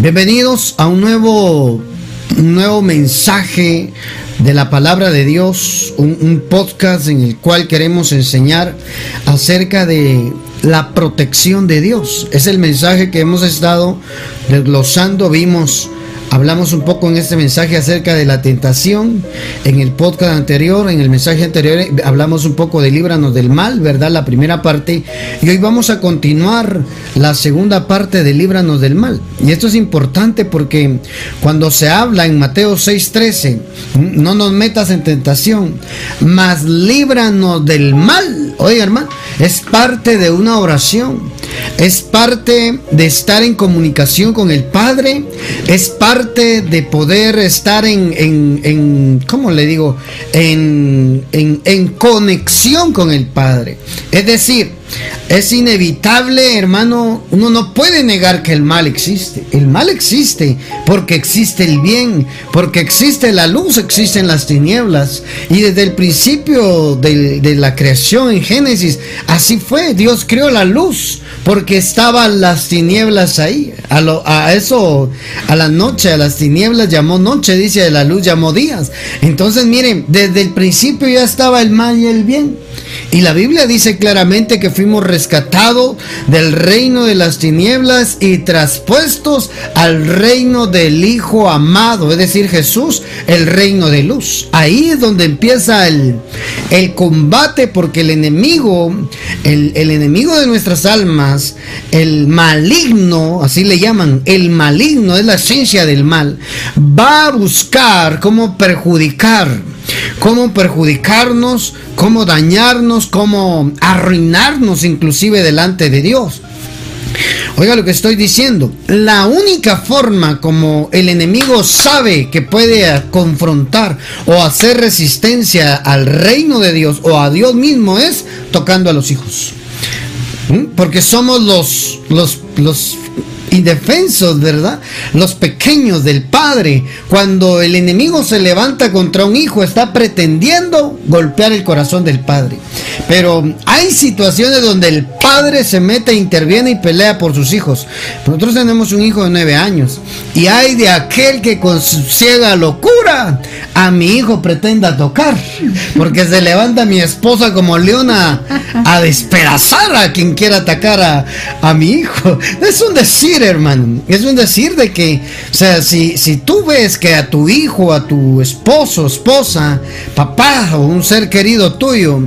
Bienvenidos a un nuevo, nuevo mensaje de la palabra de Dios, un, un, podcast en el cual queremos enseñar acerca de la protección de Dios. Es el mensaje que hemos estado desglosando, vimos Hablamos un poco en este mensaje acerca de la tentación. En el podcast anterior, en el mensaje anterior, hablamos un poco de líbranos del mal, ¿verdad? La primera parte. Y hoy vamos a continuar la segunda parte de líbranos del mal. Y esto es importante porque cuando se habla en Mateo 6:13, no nos metas en tentación, mas líbranos del mal. Oiga, hermano, es parte de una oración. Es parte de estar en comunicación con el Padre. Es parte de poder estar en, en, en ¿cómo le digo? En, en, en conexión con el Padre. Es decir, es inevitable, hermano, uno no puede negar que el mal existe. El mal existe porque existe el bien, porque existe la luz, existen las tinieblas. Y desde el principio de, de la creación en Génesis, así fue. Dios creó la luz porque estaban las tinieblas ahí. A, lo, a eso, a la noche, a las tinieblas llamó noche, dice, a la luz llamó días. Entonces, miren, desde el principio ya estaba el mal y el bien. Y la Biblia dice claramente que fuimos rescatados del reino de las tinieblas y traspuestos al reino del Hijo amado, es decir, Jesús, el reino de luz. Ahí es donde empieza el, el combate porque el enemigo, el, el enemigo de nuestras almas, el maligno, así le llaman, el maligno es la esencia del mal, va a buscar cómo perjudicar cómo perjudicarnos, cómo dañarnos, cómo arruinarnos inclusive delante de Dios. Oiga lo que estoy diciendo. La única forma como el enemigo sabe que puede confrontar o hacer resistencia al reino de Dios o a Dios mismo es tocando a los hijos. ¿Mm? Porque somos los, los, los indefensos, ¿verdad? Los pequeños del padre. Cuando el enemigo se levanta contra un hijo, está pretendiendo golpear el corazón del padre. Pero hay situaciones donde el padre se mete, interviene y pelea por sus hijos. Nosotros tenemos un hijo de nueve años. Y hay de aquel que con ciega locura a mi hijo pretenda tocar. Porque se levanta mi esposa como leona a despedazar a quien quiera atacar a, mi hijo. Es un decir, hermano. Es un decir de que, o sea, si, si tú ves que a tu hijo, a tu esposo, esposa, papá o un ser querido tuyo,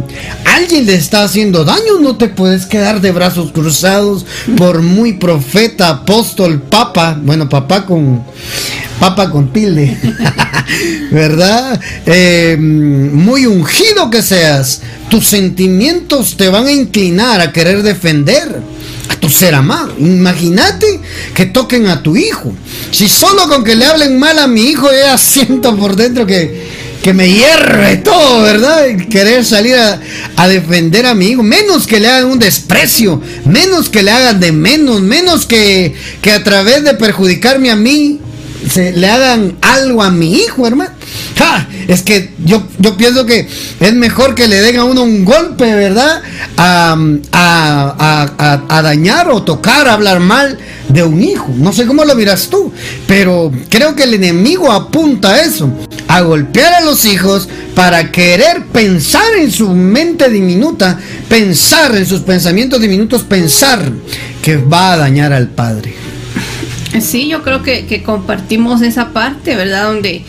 alguien le está haciendo daño, no te puedes quedar de brazos cruzados por muy profeta, apóstol, papa, bueno, papá con papa con tilde, ¿verdad? Eh, muy ungido que seas, tus sentimientos te van a inclinar a querer defender a tu ser amado. Imagínate que toquen a tu hijo. Si solo con que le hablen mal a mi hijo, ya siento por dentro que, que me hierve todo, ¿verdad? Querer salir a, a, defender a mi hijo. Menos que le hagan un desprecio, menos que le hagan de menos, menos que, que a través de perjudicarme a mí, se le hagan algo a mi hijo, hermano. Es que yo, yo pienso que es mejor que le den a uno un golpe, ¿verdad? A, a, a, a, dañar o tocar, hablar mal de un hijo. No sé cómo lo miras tú, pero creo que el enemigo apunta a eso, a golpear a los hijos para querer pensar en su mente diminuta, pensar en sus pensamientos diminutos, pensar que va a dañar al padre. Sí, yo creo que, que, compartimos esa parte, ¿verdad? Donde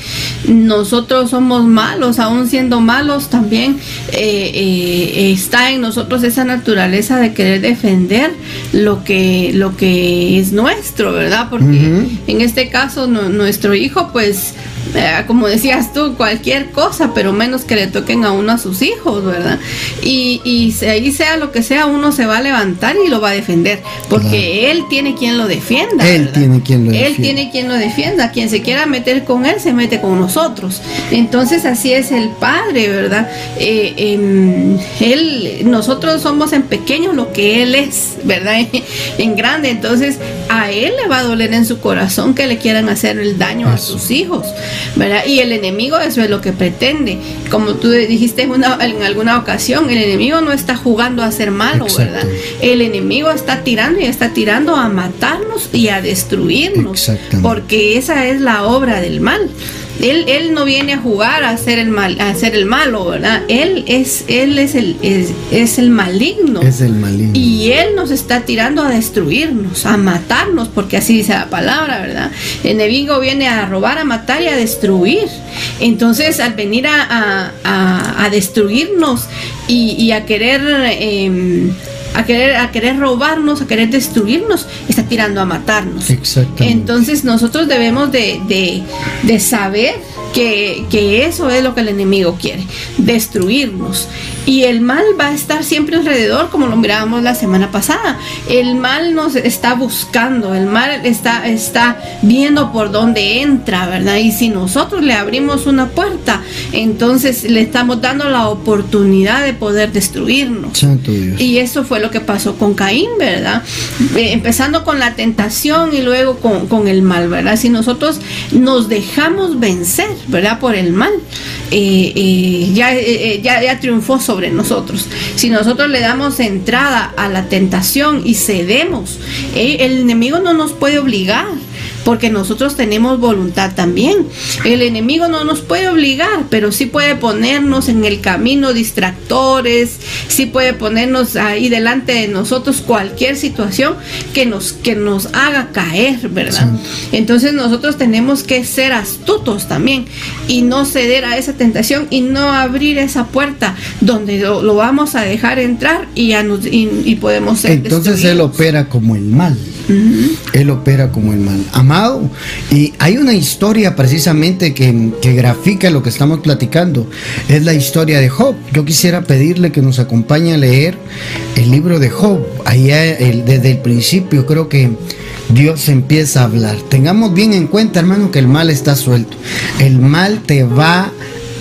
nosotros somos malos, aún siendo malos, también eh, eh, está en nosotros esa naturaleza de querer defender lo que, lo que es nuestro, ¿verdad? Porque uh -huh. en este caso no, nuestro hijo, pues, eh, como decías tú, cualquier cosa, pero menos que le toquen a uno a sus hijos, ¿verdad? Y, y ahí sea lo que sea, uno se va a levantar y lo va a defender, porque claro. él tiene quien lo defienda. Él ¿verdad? tiene quien lo Él defienda. tiene quien lo defienda. Quien se quiera meter con él, se mete con nosotros. Entonces así es el Padre, ¿verdad? Eh, eh, él, nosotros somos en pequeño lo que Él es, ¿verdad? en grande. Entonces a Él le va a doler en su corazón que le quieran hacer el daño Eso. a sus hijos. ¿Verdad? Y el enemigo eso es lo que pretende. Como tú dijiste en, una, en alguna ocasión, el enemigo no está jugando a ser malo, ¿verdad? El enemigo está tirando y está tirando a matarnos y a destruirnos, porque esa es la obra del mal. Él, él no viene a jugar a hacer el mal, a hacer el malo, ¿verdad? Él es, él es el, es, el maligno. Es el maligno. Y él nos está tirando a destruirnos, a matarnos, porque así dice la palabra, ¿verdad? El enemigo viene a robar, a matar y a destruir. Entonces, al venir a, a, destruirnos y, a querer em, a querer, a querer robarnos, a querer destruirnos, está tirando a matarnos. Exactamente. Entonces nosotros debemos de, de saber que, eso es lo que el enemigo quiere, destruirnos. Y el mal va a estar siempre alrededor, como lo mirábamos la semana pasada. El mal nos está buscando, el mal está, está viendo por dónde entra, ¿verdad? Y si nosotros le abrimos una puerta, entonces le estamos dando la oportunidad de poder destruirnos. Y eso fue lo que pasó con Caín, ¿verdad? Eh, empezando con la tentación y luego con, con el mal, ¿verdad? Si nosotros nos dejamos vencer, ¿verdad? Por el mal. Eh, eh, ya, eh, ya, ya triunfó sobre nosotros. Si nosotros le damos entrada a la tentación y cedemos, el enemigo no nos puede obligar porque nosotros tenemos voluntad también. El enemigo no nos puede obligar, pero sí puede ponernos en el camino distractores, sí puede ponernos ahí delante de nosotros cualquier situación que nos, que nos haga caer, ¿verdad? Entonces nosotros tenemos que ser astutos también y no ceder a esa tentación y no abrir esa puerta donde lo, vamos a dejar entrar y, ya y, podemos ser. Entonces él opera como el mal. Él opera como el mal. Amado, y hay una historia precisamente que, grafica lo que estamos platicando. Es la historia de Job. Yo quisiera pedirle que nos acompañe a leer el libro de Job. Ahí desde el principio creo que Dios empieza a hablar. Tengamos bien en cuenta, hermano, que el mal está suelto. El mal te va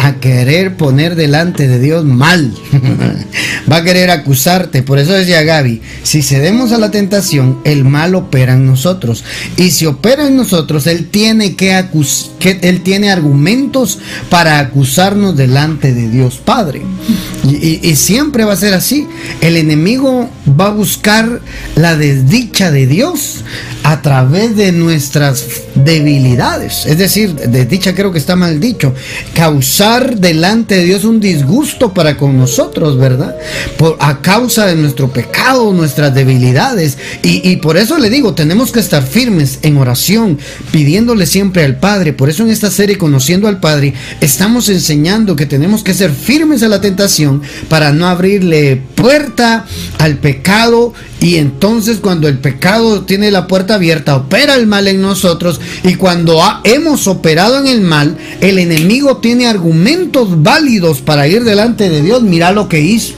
a querer poner delante de Dios mal. Va a querer acusarte. Por eso decía Gaby, si cedemos a la tentación, el mal opera en nosotros. Y si opera en nosotros, Él tiene que, que Él tiene argumentos para acusarnos delante de Dios Padre. Y, siempre va a ser así. El enemigo va a buscar la desdicha de Dios a través de nuestras debilidades. Es decir, desdicha creo que está mal dicho. Causar delante de Dios un disgusto para con nosotros, ¿verdad? Por, a causa de nuestro pecado, nuestras debilidades. Y, y por eso le digo, tenemos que estar firmes en oración, pidiéndole siempre al Padre. Por eso en esta serie, Conociendo al Padre, estamos enseñando que tenemos que ser firmes a la tentación para no abrirle puerta al pecado y entonces cuando el pecado tiene la puerta abierta opera el mal en nosotros y cuando hemos operado en el mal el enemigo tiene argumentos válidos para ir delante de Dios mira lo que hizo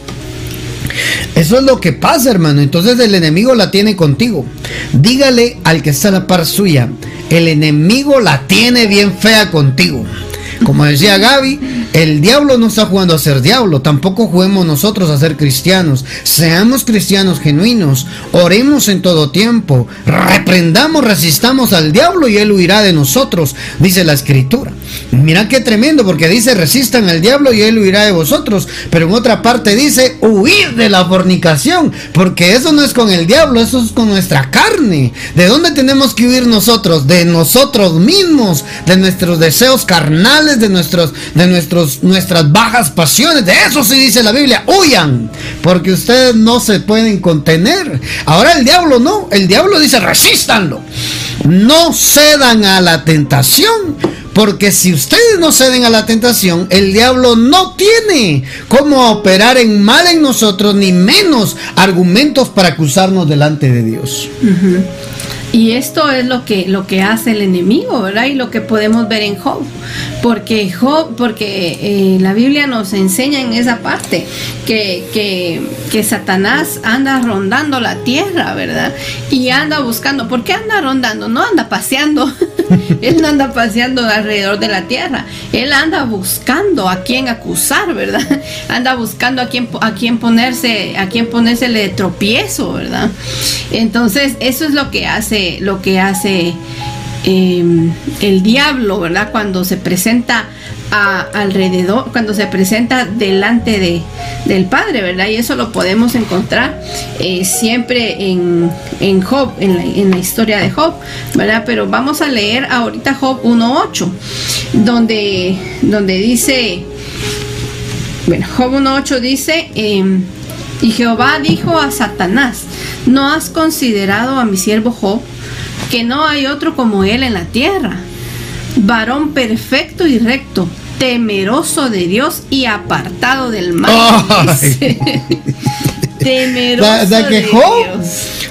eso es lo que pasa, hermano. Entonces el enemigo la tiene contigo. Dígale al que está a la par suya, el enemigo la tiene bien fea contigo. Como decía Gaby, el diablo no está jugando a ser diablo, tampoco juguemos nosotros a ser cristianos. Seamos cristianos genuinos, oremos en todo tiempo, reprendamos, resistamos al diablo y él huirá de nosotros, dice la escritura. Mira qué tremendo, porque dice resistan al diablo y él huirá de vosotros, pero en otra parte dice huir de la fornicación, porque eso no es con el diablo, eso es con nuestra carne. ¿De dónde tenemos que huir nosotros? De nosotros mismos, de nuestros deseos carnales de, nuestros, de nuestros, nuestras bajas pasiones. De eso sí dice la Biblia. Huyan, porque ustedes no se pueden contener. Ahora el diablo no. El diablo dice resístanlo. No cedan a la tentación. Porque si ustedes no ceden a la tentación, el diablo no tiene cómo operar en mal en nosotros, ni menos argumentos para acusarnos delante de Dios. Y esto es lo que, lo que hace el enemigo, ¿verdad? Y lo que podemos ver en Job. Porque Job, porque eh, la Biblia nos enseña en esa parte que, que, Satanás anda rondando la tierra, ¿verdad? Y anda buscando. ¿Por qué anda rondando? No anda paseando. Él no anda paseando alrededor de la tierra. Él anda buscando a quién acusar, ¿verdad? Anda buscando a quién, a quién ponerse, a quién ponérsele tropiezo, ¿verdad? Entonces, eso es lo que hace lo que hace em, el diablo, ¿verdad? Cuando se presenta alrededor, cuando se presenta delante de, del Padre, ¿verdad? Y eso lo podemos encontrar eh, siempre en, en Job, en la, en la, historia de Job, ¿verdad? Pero vamos a leer ahorita Job 1.8, donde, donde dice, bueno, Job 1.8 dice, em, y Jehová dijo a Satanás, ¿no has considerado a mi siervo Job? Que no hay otro como él en la tierra, varón perfecto y recto, temeroso de Dios y apartado del mal. temeroso de Job,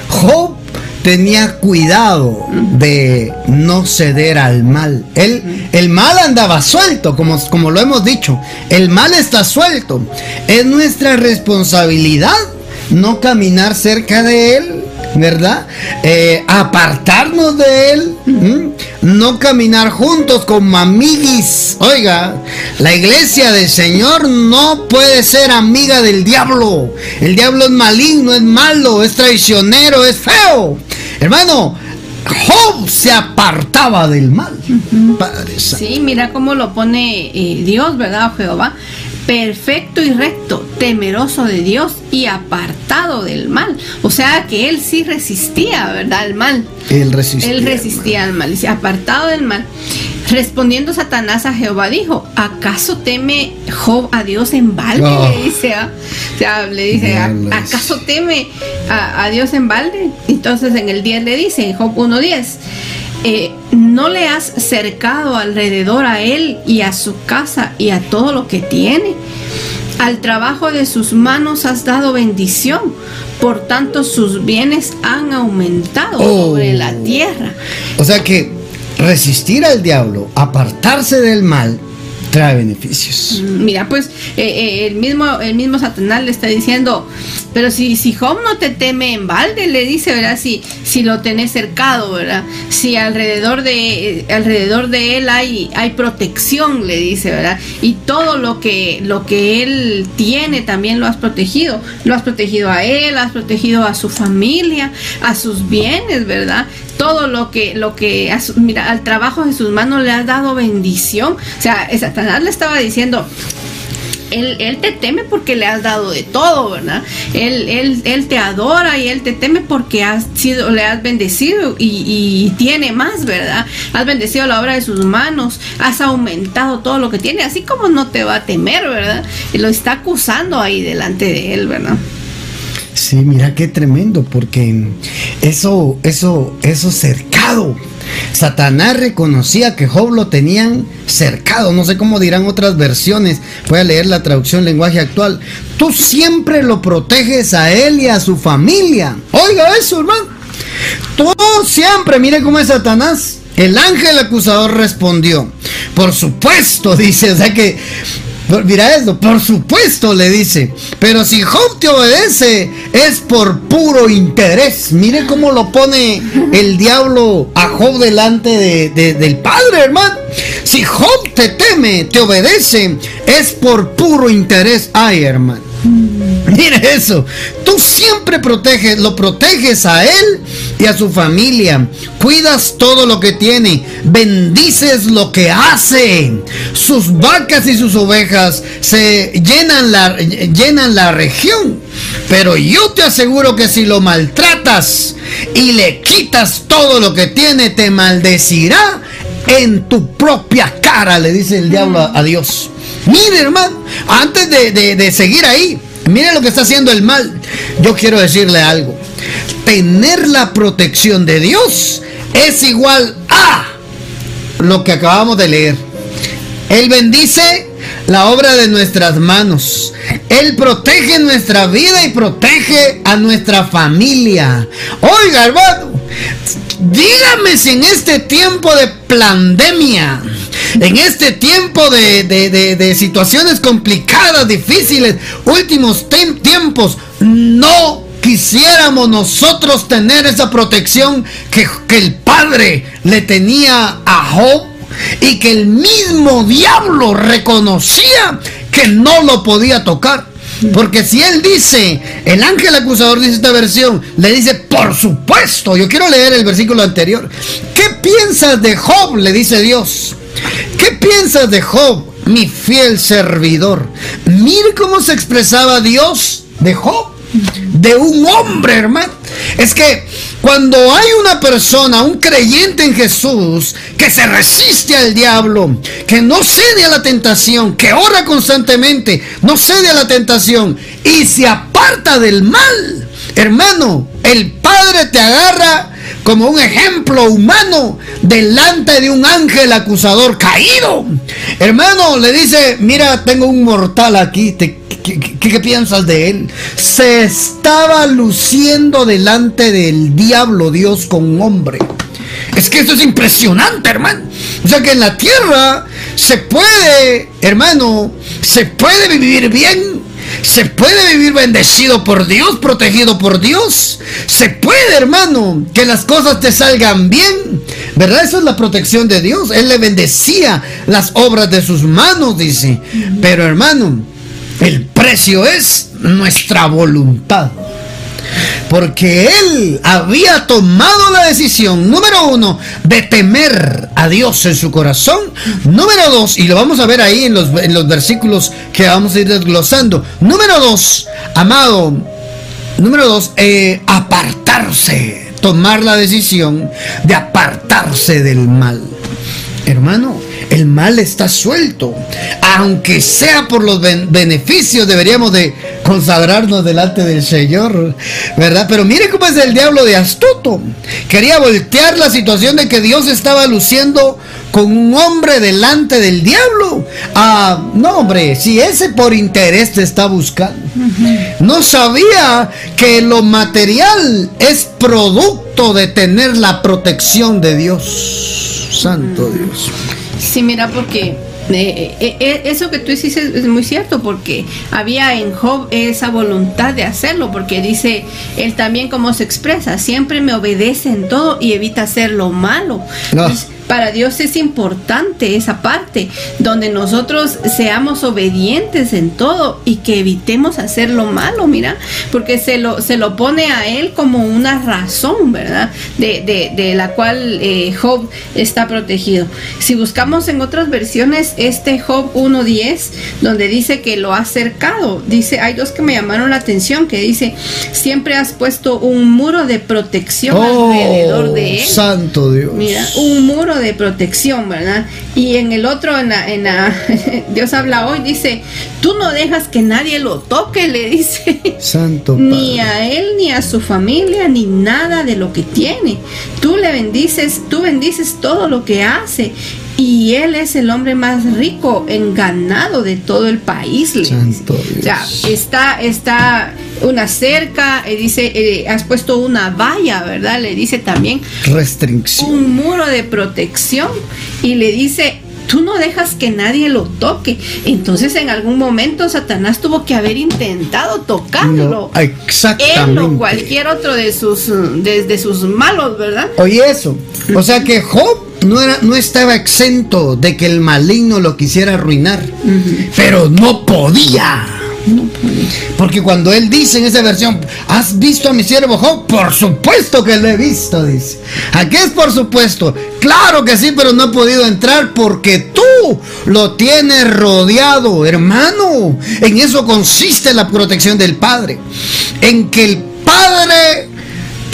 Job tenía cuidado de no ceder al mal. Él, el mal andaba suelto, como, como lo hemos dicho. El mal está suelto. Es nuestra responsabilidad no caminar cerca de él ¿verdad? Eh, apartarnos de él, no caminar juntos como amiguis. Oiga, la iglesia del Señor no puede ser amiga del diablo. El diablo es maligno, es malo, es traicionero, es feo. Hermano, Job se apartaba del mal. sí, mira cómo lo pone eh, Dios, ¿verdad? Jehová perfecto y recto, temeroso de Dios y apartado del mal. O sea que él sí resistía, ¿verdad? Al mal. Él resistía. Él resistía al mal. Dice, apartado del mal. Respondiendo Satanás a Jehová dijo, ¿acaso teme Job a Dios en balde? Le oh. dice, ¿ah? o sea, le dice, ¿acaso teme a, a, Dios en balde? Entonces en el 10 le dice, en Job 1.10, eh, no le has cercado alrededor a él y a su casa y a todo lo que tiene. Al trabajo de sus manos has dado bendición, por tanto sus bienes han aumentado sobre la oh. tierra. O sea que resistir al diablo, apartarse del mal, trae beneficios. Mira, pues eh, eh, el, mismo, el mismo Satanás le está diciendo, pero si, si Job no te teme en balde, le dice, ¿verdad? Si, si lo tenés cercado, ¿verdad? Si alrededor de, alrededor de él hay, hay protección, le dice, ¿verdad? Y todo lo que, lo que él tiene también lo has protegido. Lo has protegido a él, has protegido a su familia, a sus bienes, ¿verdad? Todo lo que, lo que, mira, al trabajo de sus manos le has dado bendición. O sea, Satanás le estaba diciendo, él, te teme porque le has dado de todo, ¿verdad? Él, él, él te adora y él te teme porque has sido, le has bendecido y, tiene más, ¿verdad? Has bendecido la obra de sus manos, has aumentado todo lo que tiene, así como no te va a temer, ¿verdad? Y lo está acusando ahí delante de él, ¿verdad? Sí, mira qué tremendo, porque eso, eso, eso cercado Satanás reconocía que Job lo tenían cercado, no sé cómo dirán otras versiones, voy a leer la traducción lenguaje actual. Tú siempre lo proteges a él y a su familia. Oiga eso, hermano. Tú siempre, mire cómo es Satanás. El ángel acusador respondió, por supuesto, dice, o sea que Mira esto, por supuesto le dice, pero si Job te obedece es por puro interés. Mire cómo lo pone el diablo a Job delante del Padre, hermano. Si Job te teme, te obedece, es por puro interés. Ay, hermano. Mire eso, tú siempre proteges, lo proteges a él y a su familia, cuidas todo lo que tiene, bendices lo que hace. Sus vacas y sus ovejas se llenan la, llenan la región. Pero yo te aseguro que si lo maltratas y le quitas todo lo que tiene, te maldecirá en tu propia cara, le dice el diablo a, Dios. Mire, hermano, antes de, de seguir ahí, mire lo que está haciendo el mal. Yo quiero decirle algo. Tener la protección de Dios es igual a lo que acabamos de leer. Él bendice la obra de nuestras manos. Él protege nuestra vida y protege a nuestra familia. Oiga, hermano, dígame si en este tiempo de pandemia, en este tiempo de, situaciones complicadas, difíciles, últimos tiempos, no quisiéramos nosotros tener esa protección que, que el Padre le tenía a Job y que el mismo diablo reconocía que no lo podía tocar. Porque si él dice, el ángel acusador dice esta versión, le dice, por supuesto, yo quiero leer el versículo anterior, ¿qué piensas de Job? Le dice Dios. ¿Qué piensas de Job, mi fiel servidor? Mire cómo se expresaba Dios de Job, de un hombre, hermano. Es que cuando hay una persona, un creyente en Jesús, que se resiste al diablo, que no cede a la tentación, que ora constantemente, no cede a la tentación y se aparta del mal, hermano, el Padre te agarra como un ejemplo humano delante de un ángel acusador caído. Hermano, le dice, mira, tengo un mortal aquí, ¿qué, piensas de él? Se estaba luciendo delante del diablo Dios con un hombre. Es que esto es impresionante, hermano. O sea que en la tierra se puede, hermano, se puede vivir bien se puede vivir bendecido por Dios, protegido por Dios. Se puede, hermano, que las cosas te salgan bien. ¿Verdad? Eso es la protección de Dios. Él le bendecía las obras de sus manos, dice. Pero, hermano, el precio es nuestra voluntad. Porque él había tomado la decisión, número uno, de temer a Dios en su corazón. Número dos, y lo vamos a ver ahí en los, en los versículos que vamos a ir desglosando. Número dos, amado, número dos, eh, apartarse, tomar la decisión de apartarse del mal. Hermano, el mal está suelto. Aunque sea por los beneficios, deberíamos de consagrarnos delante del Señor, ¿verdad? Pero mire cómo es el diablo de astuto. Quería voltear la situación de que Dios estaba luciendo con un hombre delante del diablo. Ah, no, hombre, si ese por interés te está buscando. No sabía que lo material es producto de tener la protección de Dios. Santo Dios. Sí, mira, porque eh, eh, eh, eso que tú dices es muy cierto porque había en Job esa voluntad de hacerlo porque dice él también como se expresa siempre me obedece en todo y evita hacer lo malo para Dios es importante esa parte, donde nosotros seamos obedientes en todo y que evitemos hacer lo malo, mira, porque se lo, se lo pone a él como una razón, ¿verdad? De, de, la cual eh, Job está protegido. Si buscamos en otras versiones este Job 1.10, donde dice que lo ha cercado, dice, hay dos que me llamaron la atención, que dice, siempre has puesto un muro de protección oh, alrededor de él. Santo Dios. Mira, un muro de protección, ¿verdad? Y en el otro, en la, Dios habla hoy, dice, tú no dejas que nadie lo toque, le dice. Santo. Ni a él, ni a su familia, ni nada de lo que tiene. Tú le bendices, tú bendices todo lo que hace y él es el hombre más rico en ganado de todo el país. Santo O sea, está, está una cerca, eh, dice, eh, has puesto una valla, ¿verdad? Le dice también. Restricción. Un muro de protección y le dice, tú no dejas que nadie lo toque. Entonces en algún momento Satanás tuvo que haber intentado tocarlo. exactamente. Él o cualquier otro de sus, de, sus malos, ¿verdad? Oye eso. O sea que Job no, era, no estaba exento de que el maligno lo quisiera arruinar, pero no podía. Porque cuando él dice en esa versión, ¿has visto a mi siervo Job? Por supuesto que lo he visto, dice. ¿A qué es por supuesto? Claro que sí, pero no he podido entrar porque tú lo tienes rodeado, hermano. En eso consiste la protección del Padre. En que el Padre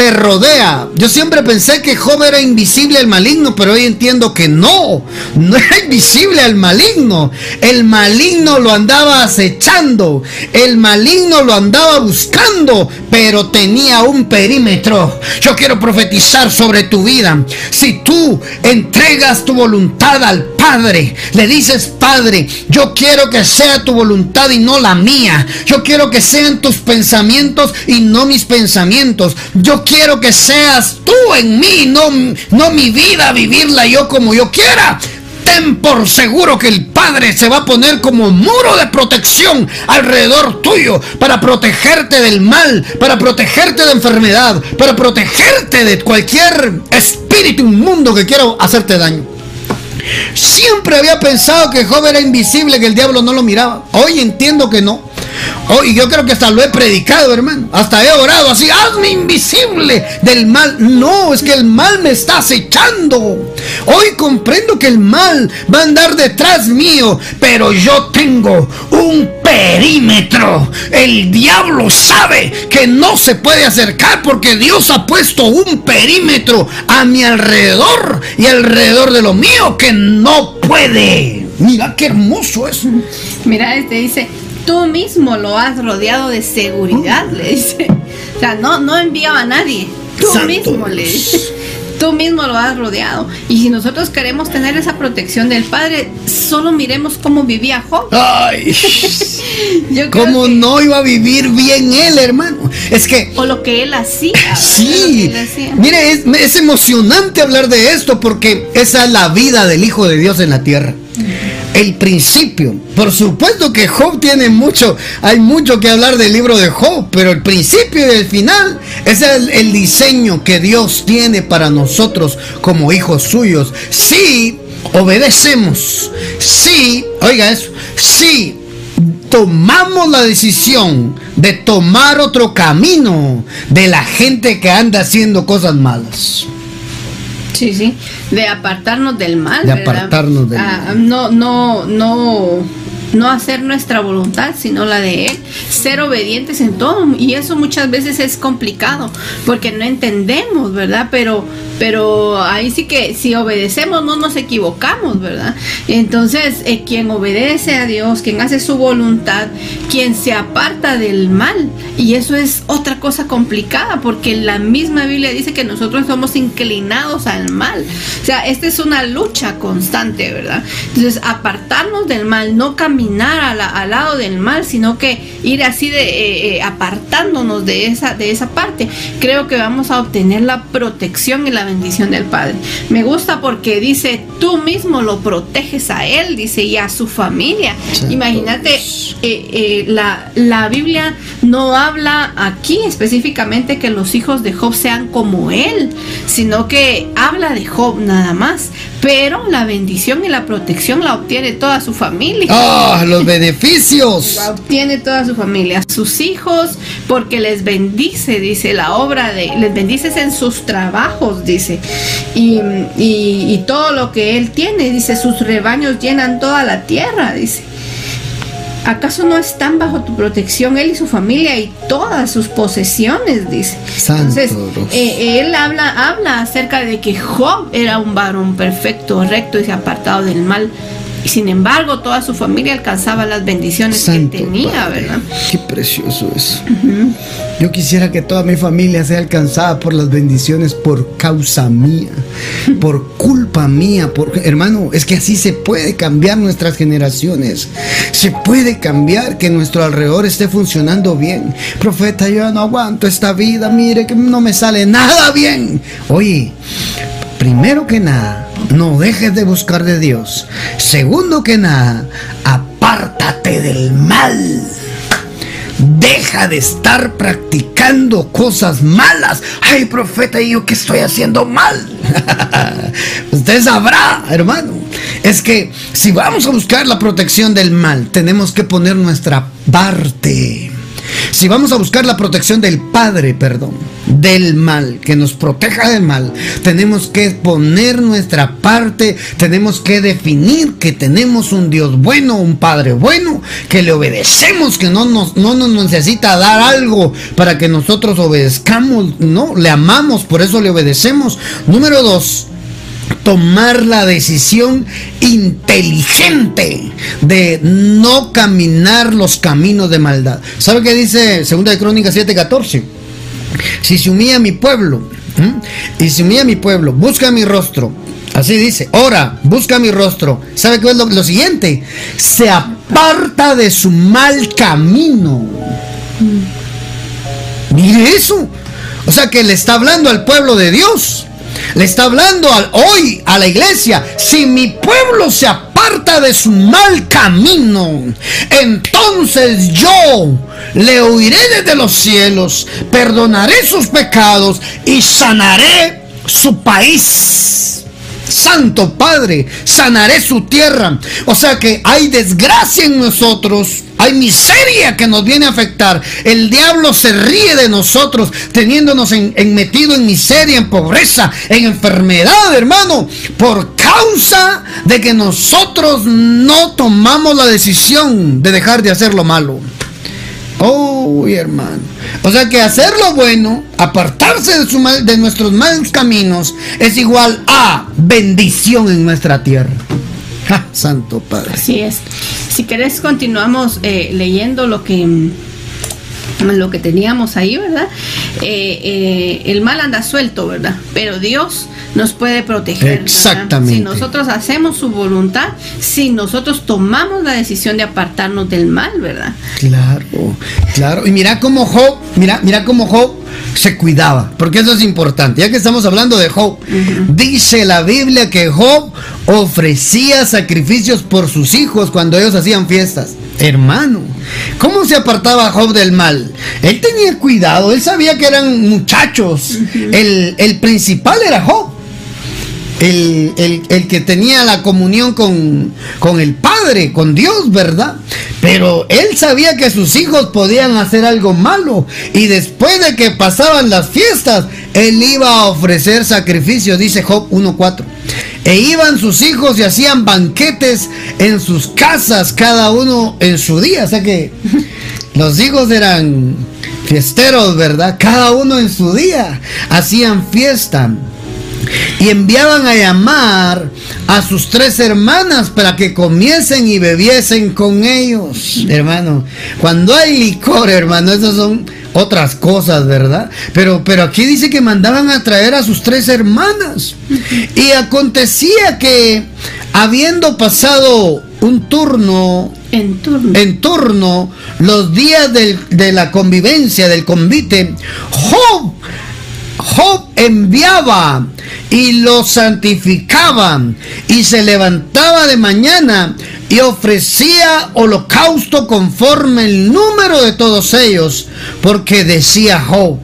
te rodea. Yo siempre pensé que Job era invisible al maligno, pero hoy entiendo que no, no era invisible al maligno. El maligno lo andaba acechando, el maligno lo andaba buscando, pero tenía un perímetro. Yo quiero profetizar sobre tu vida. Si tú entregas tu voluntad al Padre, le dices, Padre, yo quiero que sea tu voluntad y no la mía. Yo quiero que sean tus pensamientos y no mis pensamientos. Yo quiero que seas tú en mí, no, no mi vida, vivirla yo como yo quiera. Ten por seguro que el Padre se va a poner como muro de protección alrededor tuyo para protegerte del mal, para protegerte de enfermedad, para protegerte de cualquier espíritu inmundo que quiera hacerte daño. Siempre había pensado que Job era invisible, que el diablo no lo miraba. Hoy entiendo que no. Oh, y yo creo que hasta lo he predicado, hermano. Hasta he orado así, hazme invisible del mal. No, es que el mal me está acechando. Hoy comprendo que el mal va a andar detrás mío, pero yo tengo un perímetro. El diablo sabe que no se puede acercar porque Dios ha puesto un perímetro a mi alrededor y alrededor de lo mío que no puede. Mira qué hermoso es. Mira, este dice, tú mismo lo has rodeado de seguridad, le dice. O sea, no, no enviaba a nadie. Tú mismo le dice. Tú mismo lo has rodeado. Y si nosotros queremos tener esa protección del Padre, solo miremos cómo vivía Job. Ay, ¿Cómo no iba a vivir bien él, hermano? Es que... O lo que él hacía. Sí. Mire, es, es emocionante hablar de esto porque esa es la vida del Hijo de Dios en la tierra el principio. Por supuesto que Job tiene mucho, hay mucho que hablar del libro de Job, pero el principio y el final es el, diseño que Dios tiene para nosotros como hijos suyos. Si obedecemos, si, oiga eso, si tomamos la decisión de tomar otro camino de la gente que anda haciendo cosas malas. Sí, sí, de apartarnos del mal. De apartarnos del ah, mal. No, no, no no hacer nuestra voluntad, sino la de Él, ser obedientes en todo. Y eso muchas veces es complicado, porque no entendemos, ¿verdad? Pero, pero ahí sí que si obedecemos no nos equivocamos, ¿verdad? Entonces, eh, quien obedece a Dios, quien hace su voluntad, quien se aparta del mal, y eso es otra cosa complicada, porque la misma Biblia dice que nosotros somos inclinados al mal. O sea, esta es una lucha constante, ¿verdad? Entonces, apartarnos del mal, no cambiar al lado del mal, sino que ir así de eh, eh, apartándonos de esa, de esa parte. Creo que vamos a obtener la protección y la bendición del Padre. Me gusta porque dice, tú mismo lo proteges a él, dice, y a su familia. Imagínate, eh, la, la Biblia no habla aquí específicamente que los hijos de Job sean como él, sino que habla de Job nada más. Pero la bendición y la protección la obtiene toda su familia. ¡Ah! los beneficios. obtiene toda su familia, sus hijos, porque les bendice, dice la obra de, les bendices en sus trabajos, dice. Y, y todo lo que él tiene, dice, sus rebaños llenan toda la tierra, dice. ¿Acaso no están bajo tu protección él y su familia y todas sus posesiones? Dice. Entonces, eh, él habla, habla acerca de que Job era un varón perfecto, recto y apartado del mal. Y sin embargo, toda su familia alcanzaba las bendiciones que tenía, ¿verdad? Qué precioso es. Yo quisiera que toda mi familia sea alcanzada por las bendiciones por causa mía, por culpa mía, por hermano, es que así se puede cambiar nuestras generaciones. Se puede cambiar que nuestro alrededor esté funcionando bien. Profeta, yo no aguanto esta vida, mire que no me sale nada bien. Oye, primero que nada, no dejes de buscar de Dios. Segundo que nada, apártate del mal. Deja de estar practicando cosas malas. Ay, profeta, ¿y yo qué estoy haciendo mal? Usted sabrá, hermano. Es que si vamos a buscar la protección del mal, tenemos que poner nuestra parte. Si vamos a buscar la protección del Padre, perdón, del mal, que nos proteja del mal, tenemos que poner nuestra parte, tenemos que definir que tenemos un Dios bueno, un Padre bueno, que le obedecemos, que no nos, no nos necesita dar algo para que nosotros obedezcamos, no, le amamos, por eso le obedecemos. Número dos, tomar la decisión inteligente de no caminar los caminos de maldad. ¿Sabe qué dice 2 de Crónicas 7:14? Si se humilla mi pueblo, y se humilla mi pueblo, busca mi rostro. Así dice, ora, busca mi rostro. ¿Sabe qué es lo, lo siguiente? Se aparta de su mal camino. Mire eso. O sea que le está hablando al pueblo de Dios le está hablando hoy a la iglesia. Si mi pueblo se aparta de su mal camino, entonces yo le oiré desde los cielos, perdonaré sus pecados y sanaré su país. Santo Padre, sanaré su tierra. O sea que hay desgracia en nosotros, hay miseria que nos viene a afectar. El diablo se ríe de nosotros, teniéndonos en, metido en miseria, en pobreza, en enfermedad, hermano, por causa de que nosotros no tomamos la decisión de dejar de hacer lo malo. Oh, hermano. O sea que hacer lo bueno, apartarse de, de nuestros malos caminos, es igual a bendición en nuestra tierra. Santo Padre. Así es. Si querés, continuamos eh, leyendo lo que lo que teníamos ahí, ¿verdad? Eh, eh, el mal anda suelto, ¿verdad? Pero Dios nos puede proteger. Exactamente. Si nosotros hacemos su voluntad, si nosotros tomamos la decisión de apartarnos del mal, ¿verdad? Claro, claro. Y mira cómo Job, mira, mira cómo Job se cuidaba, porque eso es importante. Ya que estamos hablando de Job, dice la Biblia que Job ofrecía sacrificios por sus hijos cuando ellos hacían fiestas. Hermano, ¿cómo se apartaba Job del mal? Él tenía cuidado, él sabía que eran muchachos. el, el principal era Job el, que tenía la comunión con, con el Padre, con Dios, ¿verdad? Pero él sabía que sus hijos podían hacer algo malo y después de que pasaban las fiestas, él iba a ofrecer sacrificios, dice Job 1.4. E iban sus hijos y hacían banquetes en sus casas, cada uno en su día. O sea que los hijos eran fiesteros, ¿verdad? Cada uno en su día. Hacían fiesta y enviaban a llamar a sus tres hermanas para que comiesen y bebiesen con ellos. Hermano, cuando hay licor, hermano, esas son otras cosas, ¿verdad? Pero, pero aquí dice que mandaban a traer a sus tres hermanas. Y acontecía que habiendo pasado un turno en turno. En turno, los días de la convivencia, del convite, Job Job enviaba y los santificaba y se levantaba de mañana y ofrecía holocausto conforme el número de todos ellos, porque decía Job,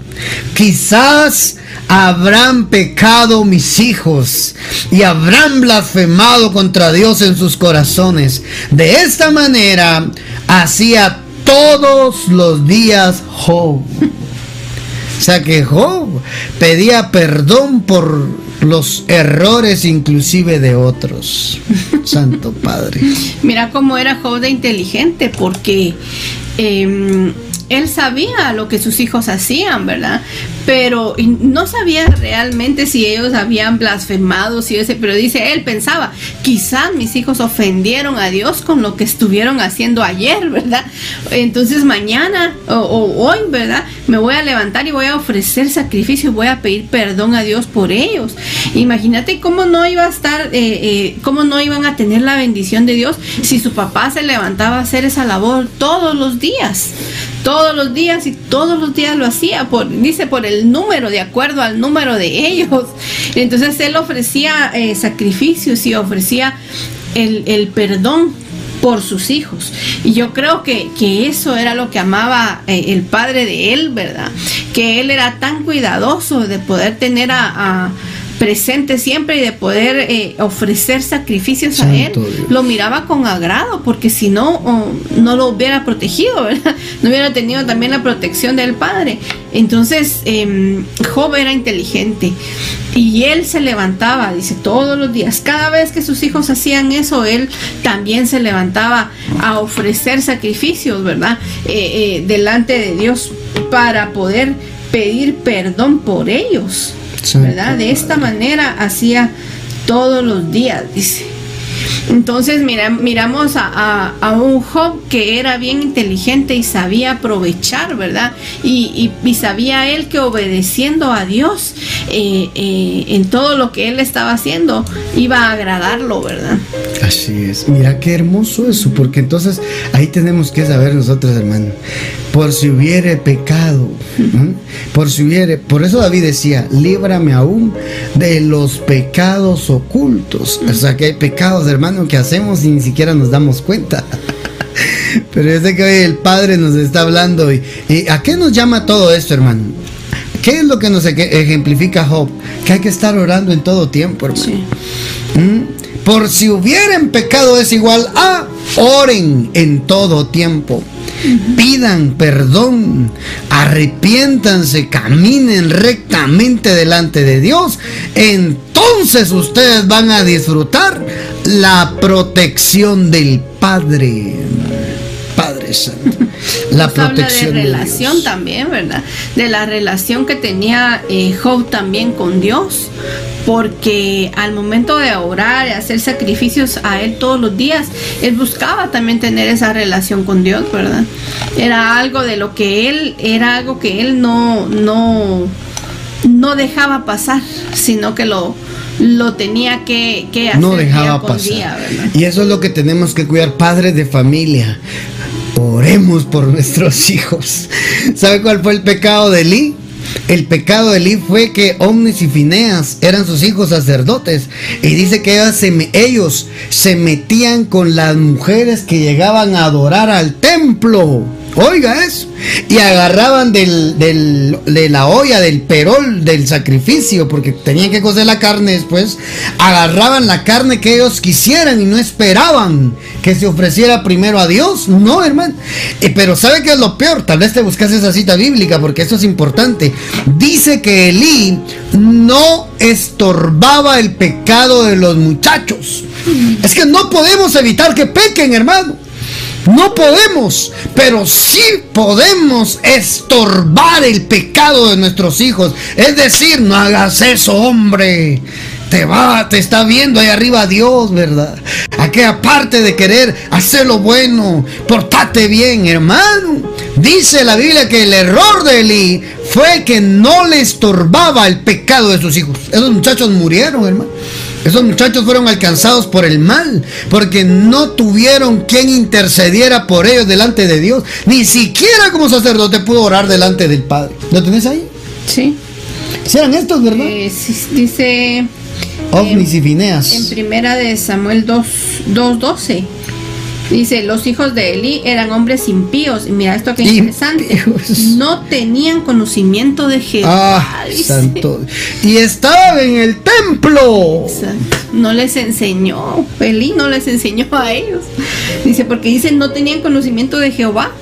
quizás habrán pecado mis hijos y habrán blasfemado contra Dios en sus corazones. De esta manera hacía todos los días Job. O sea que Job pedía perdón por los errores inclusive de otros. Santo Padre. Mira cómo era Job de inteligente, porque em, él sabía lo que sus hijos hacían, ¿verdad? Pero no sabía realmente si ellos habían blasfemado, si ese, pero dice, él pensaba, quizás mis hijos ofendieron a Dios con lo que estuvieron haciendo ayer, ¿verdad? Entonces mañana o, hoy, ¿verdad? Me voy a levantar y voy a ofrecer sacrificio y voy a pedir perdón a Dios por ellos. Imagínate cómo no iba a estar, eh, eh, cómo no iban a tener la bendición de Dios si su papá se levantaba a hacer esa labor todos los días todos los días y todos los días lo hacía, por, dice por el número, de acuerdo al número de ellos. Entonces él ofrecía eh, sacrificios y ofrecía el, perdón por sus hijos. Y yo creo que, eso era lo que amaba eh, el padre de él, ¿verdad? Que él era tan cuidadoso de poder tener a presente siempre y de poder eh, ofrecer sacrificios a él, lo miraba con agrado, porque si no, no lo hubiera protegido, ¿verdad? No hubiera tenido también la protección del Padre. Entonces, eh, Job era inteligente y él se levantaba, dice, todos los días. Cada vez que sus hijos hacían eso, él también se levantaba a ofrecer sacrificios, ¿verdad? Eh, eh, delante de Dios para poder pedir perdón por ellos. ¿Verdad? De esta manera hacía todos los días, dice. Entonces mira, miramos a, un Job que era bien inteligente y sabía aprovechar, ¿verdad? Y, sabía él que obedeciendo a Dios eh, eh, en todo lo que él estaba haciendo iba a agradarlo, ¿verdad? Así es. Mira qué hermoso eso, porque entonces ahí tenemos que saber nosotros, hermano, por si hubiere pecado, por si hubiere, por eso David decía, líbrame aún de los pecados ocultos. O sea que hay pecados, hermano, que hacemos y ni siquiera nos damos cuenta. Pero yo sé que hoy el Padre nos está hablando y, ¿a qué nos llama todo esto, hermano? ¿Qué es lo que nos ejemplifica Job? Que hay que estar orando en todo tiempo, hermano. ¿Mm? Por si hubieran pecado es igual a oren en todo tiempo. Pidan perdón, arrepiéntanse, caminen rectamente delante de Dios. Entonces ustedes van a disfrutar la protección del Padre. Padre Santo. La protección habla de relación también, ¿verdad? De la relación que tenía eh, Job también con Dios, porque al momento de orar y hacer sacrificios a él todos los días, él buscaba también tener esa relación con Dios, ¿verdad? Era algo de lo que él, era algo que él no, no, no dejaba pasar, sino que lo, lo tenía que, hacer. No dejaba pasar. y eso es lo que tenemos que cuidar, padres de familia. Oremos por nuestros hijos. ¿Sabe cuál fue el pecado de Eli? El pecado de Eli fue que Omnis y Fineas eran sus hijos sacerdotes. Y dice que ellos se metían con las mujeres que llegaban a adorar al templo. Oiga eso. Y agarraban del, de la olla, del perol, del sacrificio, porque tenían que cocer la carne después. Agarraban la carne que ellos quisieran y no esperaban que se ofreciera primero a Dios. No, hermano. Eh, pero ¿sabe qué es lo peor? Tal vez te buscas esa cita bíblica, porque eso es importante. Dice que Elí no estorbaba el pecado de los muchachos. Es que no podemos evitar que pequen, hermano. No podemos, pero sí podemos estorbar el pecado de nuestros hijos. Es decir, no hagas eso, hombre. Te va, te está viendo ahí arriba Dios, ¿verdad? Aquella parte de querer hacer lo bueno, portate bien, hermano. Dice la Biblia que el error de Eli fue que no le estorbaba el pecado de sus hijos. Esos muchachos murieron, hermano. Esos muchachos fueron alcanzados por el mal, porque no tuvieron quien intercediera por ellos delante de Dios. Ni siquiera como sacerdote pudo orar delante del Padre. ¿Lo tenés ahí? Sí. Serán estos, ¿verdad? Eh, dice... Ovnis y Fineas. En primera de Samuel 2.12. Dice, los hijos de Eli eran hombres impíos. Y mira esto que interesante. No tenían conocimiento de Jehová. Ah, santo. Y estaba en el templo. No les enseñó. Eli no les enseñó a ellos. Dice, porque dicen, no tenían conocimiento de Jehová.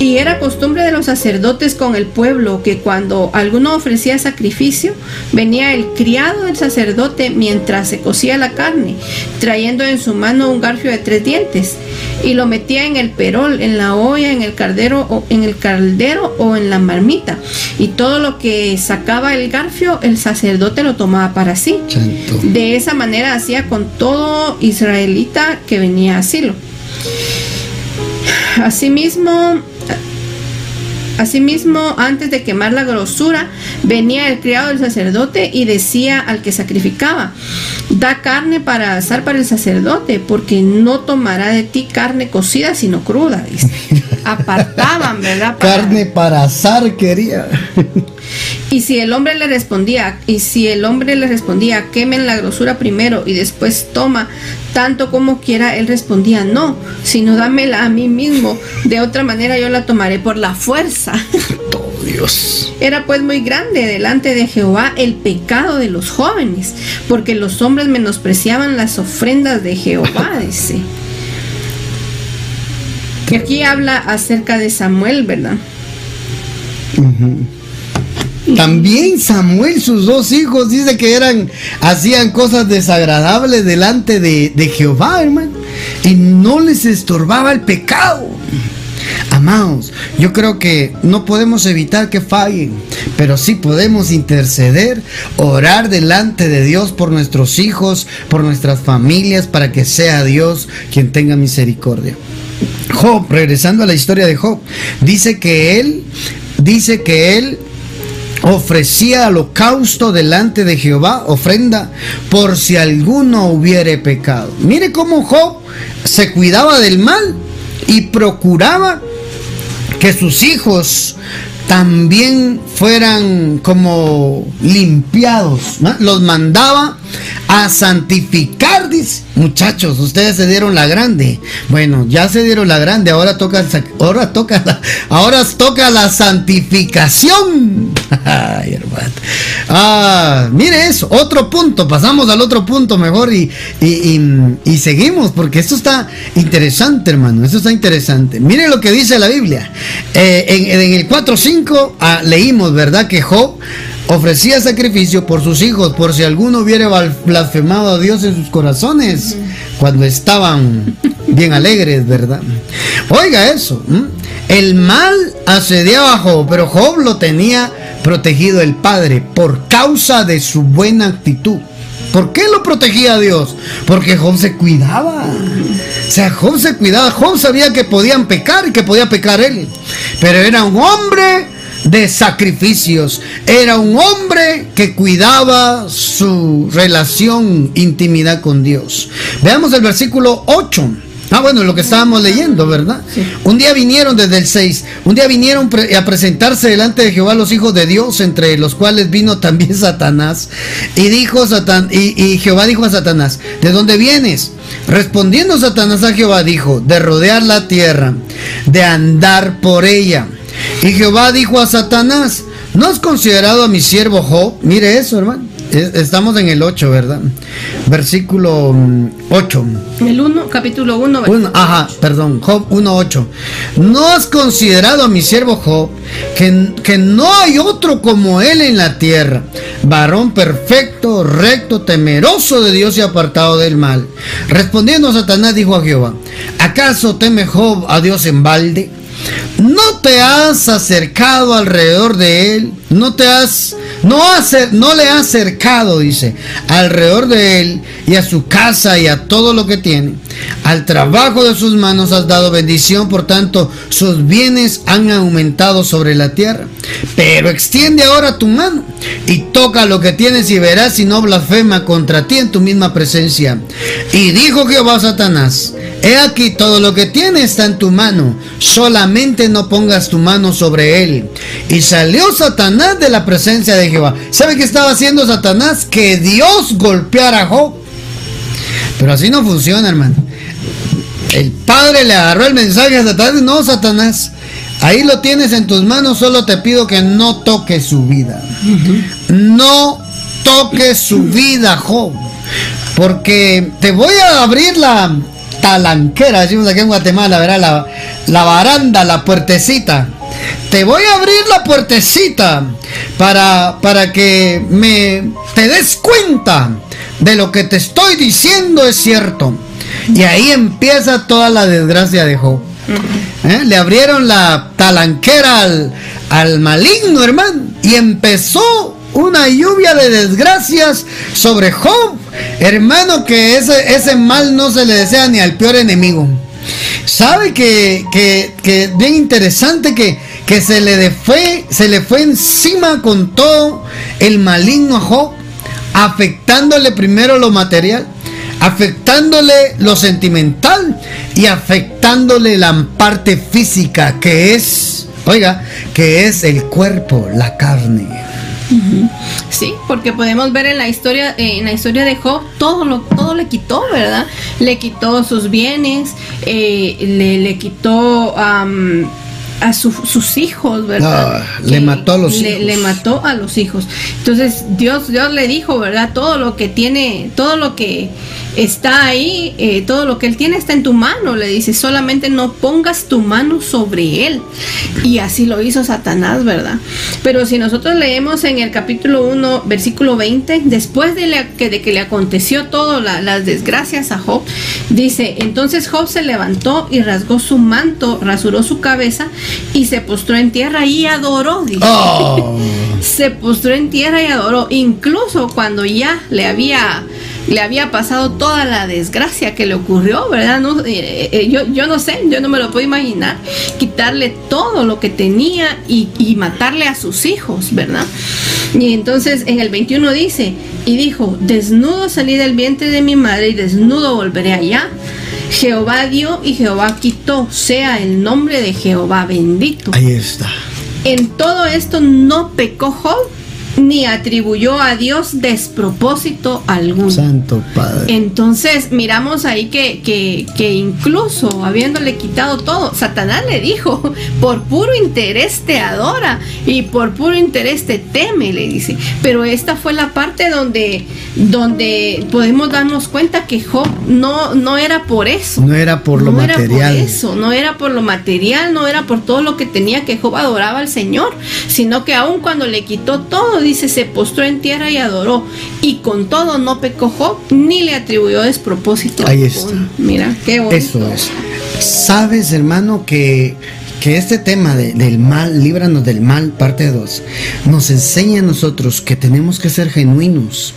Y era costumbre de los sacerdotes con el pueblo que cuando alguno ofrecía sacrificio, venía el criado del sacerdote mientras se cocía la carne, trayendo en su mano un garfio de tres dientes, y lo metía en el perol, en la olla, en el caldero o en el caldero o en la marmita. Y todo lo que sacaba el garfio, el sacerdote lo tomaba para sí. De esa manera hacía con todo israelita que venía a asilo. Asimismo, Asimismo, antes de quemar la grosura, venía el criado del sacerdote y decía al que sacrificaba, da carne para asar para el sacerdote, porque no tomará de ti carne cocida, sino cruda. Apartaban, ¿verdad? Carne para asar quería. Y si el hombre le respondía, y si el hombre le respondía, quemen la grosura primero y después toma tanto como quiera, él respondía, no, sino dámela a mí mismo, de otra manera yo la tomaré por la fuerza. Dios. Era pues muy grande delante de Jehová el pecado de los jóvenes, porque los hombres menospreciaban las ofrendas de Jehová, dice. Y aquí habla acerca de Samuel, ¿verdad? También Samuel, sus dos hijos, dice que eran, hacían cosas desagradables delante de, de Jehová, hermano. Y no les estorbaba el pecado. Amados, yo creo que no podemos evitar que fallen, pero sí podemos interceder, orar delante de Dios por nuestros hijos, por nuestras familias, para que sea Dios quien tenga misericordia. Job, regresando a la historia de Job, dice que él, dice que él ofrecía holocausto delante de Jehová, ofrenda, por si alguno hubiere pecado. Mire cómo Job se cuidaba del mal y procuraba que sus hijos también fueran como limpiados. Los mandaba a santificar. Muchachos, ustedes se dieron la grande. Bueno, ya se dieron la grande, ahora toca, ahora toca, la, ahora toca la santificación. Ay, hermano. Ah, mire eso, otro punto, pasamos al otro punto mejor y, y, seguimos, porque esto está interesante, hermano, esto está interesante. Mire lo que dice la Biblia. Eh, en, en, el 4.5 ah, leímos, ¿verdad? Que Job ofrecía sacrificio por sus hijos, por si alguno hubiera blasfemado a Dios en sus corazones, cuando estaban bien alegres, ¿verdad? Oiga eso, el mal asediaba a Job, pero Job lo tenía protegido el Padre por causa de su buena actitud. ¿Por qué lo protegía Dios? Porque Job se cuidaba. O sea, Job se cuidaba. Job sabía que podían pecar y que podía pecar él. Pero era un hombre de sacrificios. Era un hombre que cuidaba su relación, intimidad con Dios. Veamos el versículo 8. Ah, bueno, lo que estábamos leyendo, ¿verdad? Un día vinieron desde el 6, un día vinieron a presentarse delante de Jehová los hijos de Dios, entre los cuales vino también Satanás. Y dijo Satán, y, y Jehová dijo a Satanás, ¿de dónde vienes? Respondiendo Satanás a Jehová dijo, de rodear la tierra, de andar por ella. Y Jehová dijo a Satanás, ¿no has considerado a mi siervo Job? Mire eso, hermano. Estamos en el 8, ¿verdad? Versículo 8. Mm, el 1, capítulo 1. ajá, perdón, Job 1.8. ¿No has considerado a mi siervo Job que, que no hay otro como él en la tierra? Varón perfecto, recto, temeroso de Dios y apartado del mal. Respondiendo Satanás dijo a Jehová, ¿acaso teme Job a Dios en balde? ¿No te has acercado alrededor de él? ¿No te has no, no le has acercado, dice, alrededor de él y a su casa y a todo lo que tiene? Al trabajo de sus manos has dado bendición, por tanto, sus bienes han aumentado sobre la tierra. Pero extiende ahora tu mano y toca lo que tienes y verás si no blasfema contra ti en tu misma presencia. Y dijo Jehová a Satanás, He aquí todo lo que tiene está en tu mano, solamente no pongas tu mano sobre él. Y salió Satanás de la presencia de Jehová. ¿Sabe qué estaba haciendo Satanás? Que Dios golpeara a Job. Pero así no funciona, hermano. El padre le agarró el mensaje a Satanás. No, Satanás. Ahí lo tienes en tus manos. Solo te pido que no toques su vida. No toques su vida, Job. Porque te voy a abrir la, talanquera, decimos aquí en Guatemala, verá la, la baranda, la puertecita. Te voy a abrir la puertecita para, para que me te des cuenta de lo que te estoy diciendo es cierto. Y ahí empieza toda la desgracia de Job. ¿Eh? Le abrieron la talanquera al, al maligno, hermano, y empezó una lluvia de desgracias sobre Job. Hermano, que ese, ese mal no se le desea ni al peor enemigo. Sabe que, que, bien interesante que, que se, le fue, se le fue encima con todo el maligno a Job, afectándole primero lo material, afectándole lo sentimental y afectándole la parte física que es, oiga, que es el cuerpo, la carne. Sí, porque podemos ver en la historia, en la historia de Job, todo lo, todo le quitó, ¿verdad? Le quitó sus bienes, eh, le, le, quitó a sus hijos, ¿verdad? Le mató a los hijos. Le mató a los hijos. Entonces Dios, Dios le dijo, ¿verdad? Todo lo que tiene, todo lo que está ahí, eh, todo lo que él tiene está en tu mano, le dice, solamente no pongas tu mano sobre él. Y así lo hizo Satanás, ¿verdad? Pero si nosotros leemos en el capítulo 1, versículo 20, después de, que, de que le aconteció todo, las desgracias a Job, dice, entonces Job se levantó y rasgó su manto, rasuró su cabeza y se postró en tierra y adoró, dice. Oh. se postró en tierra y adoró, incluso cuando ya le había le había pasado toda la desgracia que le ocurrió, ¿verdad? No, eh, eh, yo, yo no sé, yo no me lo puedo imaginar, quitarle todo lo que tenía y, matarle a sus hijos, ¿verdad? Y entonces en el 21 dice, y dijo, desnudo salí del vientre de mi madre y desnudo volveré allá. Jehová dio y Jehová quitó, sea el nombre de Jehová bendito. Ahí está. En todo esto no pecó Job ni atribuyó a Dios despropósito alguno. Santo Padre. Entonces miramos ahí que, que, que, incluso habiéndole quitado todo, Satanás le dijo, por puro interés te adora y por puro interés te teme, le dice. Pero esta fue la parte donde, donde podemos darnos cuenta que Job no, no era por eso. No era por lo no material. Era por eso, no era por lo material, no era por todo lo que tenía que Job adoraba al Señor, sino que aun cuando le quitó todo, dice, se postró en tierra y adoró. Y con todo no pecó Job, ni le atribuyó despropósito. Ahí está. Mira, qué bonito. Eso es. Sabes, hermano, que, que este tema de, del mal, líbranos del mal, parte 2, nos enseña a nosotros que tenemos que ser genuinos.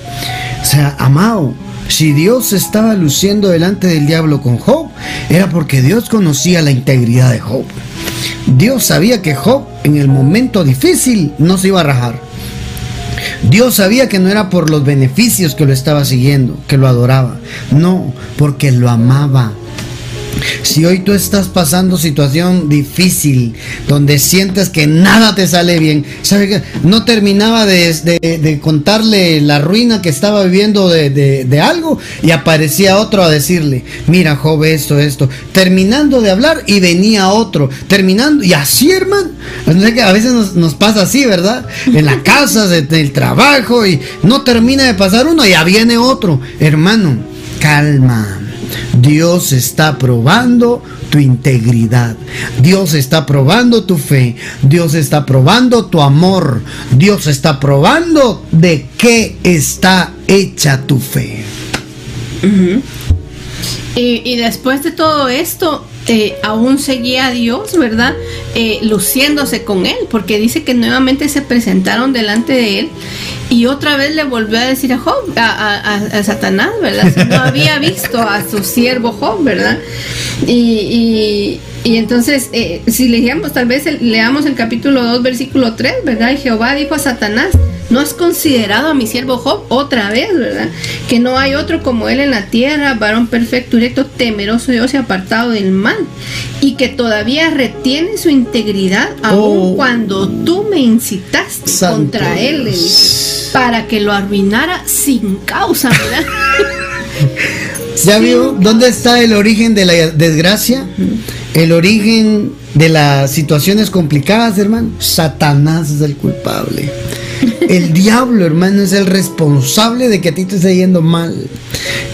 O sea, amado, si Dios estaba luciendo delante del diablo con Job, era porque Dios conocía la integridad de Job. Dios sabía que Job en el momento difícil no se iba a rajar. Dios sabía que no era por los beneficios que lo estaba siguiendo, que lo adoraba. No, porque lo amaba. Si hoy tú estás pasando situación difícil, donde sientes que nada te sale bien, ¿sabe que No terminaba de, de, contarle la ruina que estaba viviendo de, de, algo y aparecía otro a decirle, mira, Job, esto, esto. Terminando de hablar y venía otro. Terminando, y así, hermano. A veces nos, nos pasa así, ¿verdad? En la casa, en el trabajo, y no termina de pasar uno, y ya viene otro. Hermano, calma. Dios está probando tu integridad. Dios está probando tu fe. Dios está probando tu amor. Dios está probando de qué está hecha tu fe. Y, después de todo esto, eh, aún seguía a Dios, ¿verdad? Eh, luciéndose con él, porque dice que nuevamente se presentaron delante de él y otra vez le volvió a decir a Job, a, Satanás, ¿verdad? No había visto a su siervo Job, ¿verdad? Y, y, entonces, eh, si leíamos, tal vez leamos el capítulo 2, versículo 3, ¿verdad? Y Jehová dijo a Satanás, ¿no has considerado a mi siervo Job otra vez, ¿verdad? Que no hay otro como él en la tierra, varón perfecto, directo, temeroso de Dios y apartado del mal, y que todavía retiene su integridad, aun Oh. cuando tú me incitaste Santo contra él, Dios. para que lo arruinara sin causa, ¿verdad? ¿Ya vio dónde está el origen de la desgracia? El origen de las situaciones complicadas, hermano. Satanás es el culpable. El diablo, hermano, es el responsable de que a ti te esté yendo mal.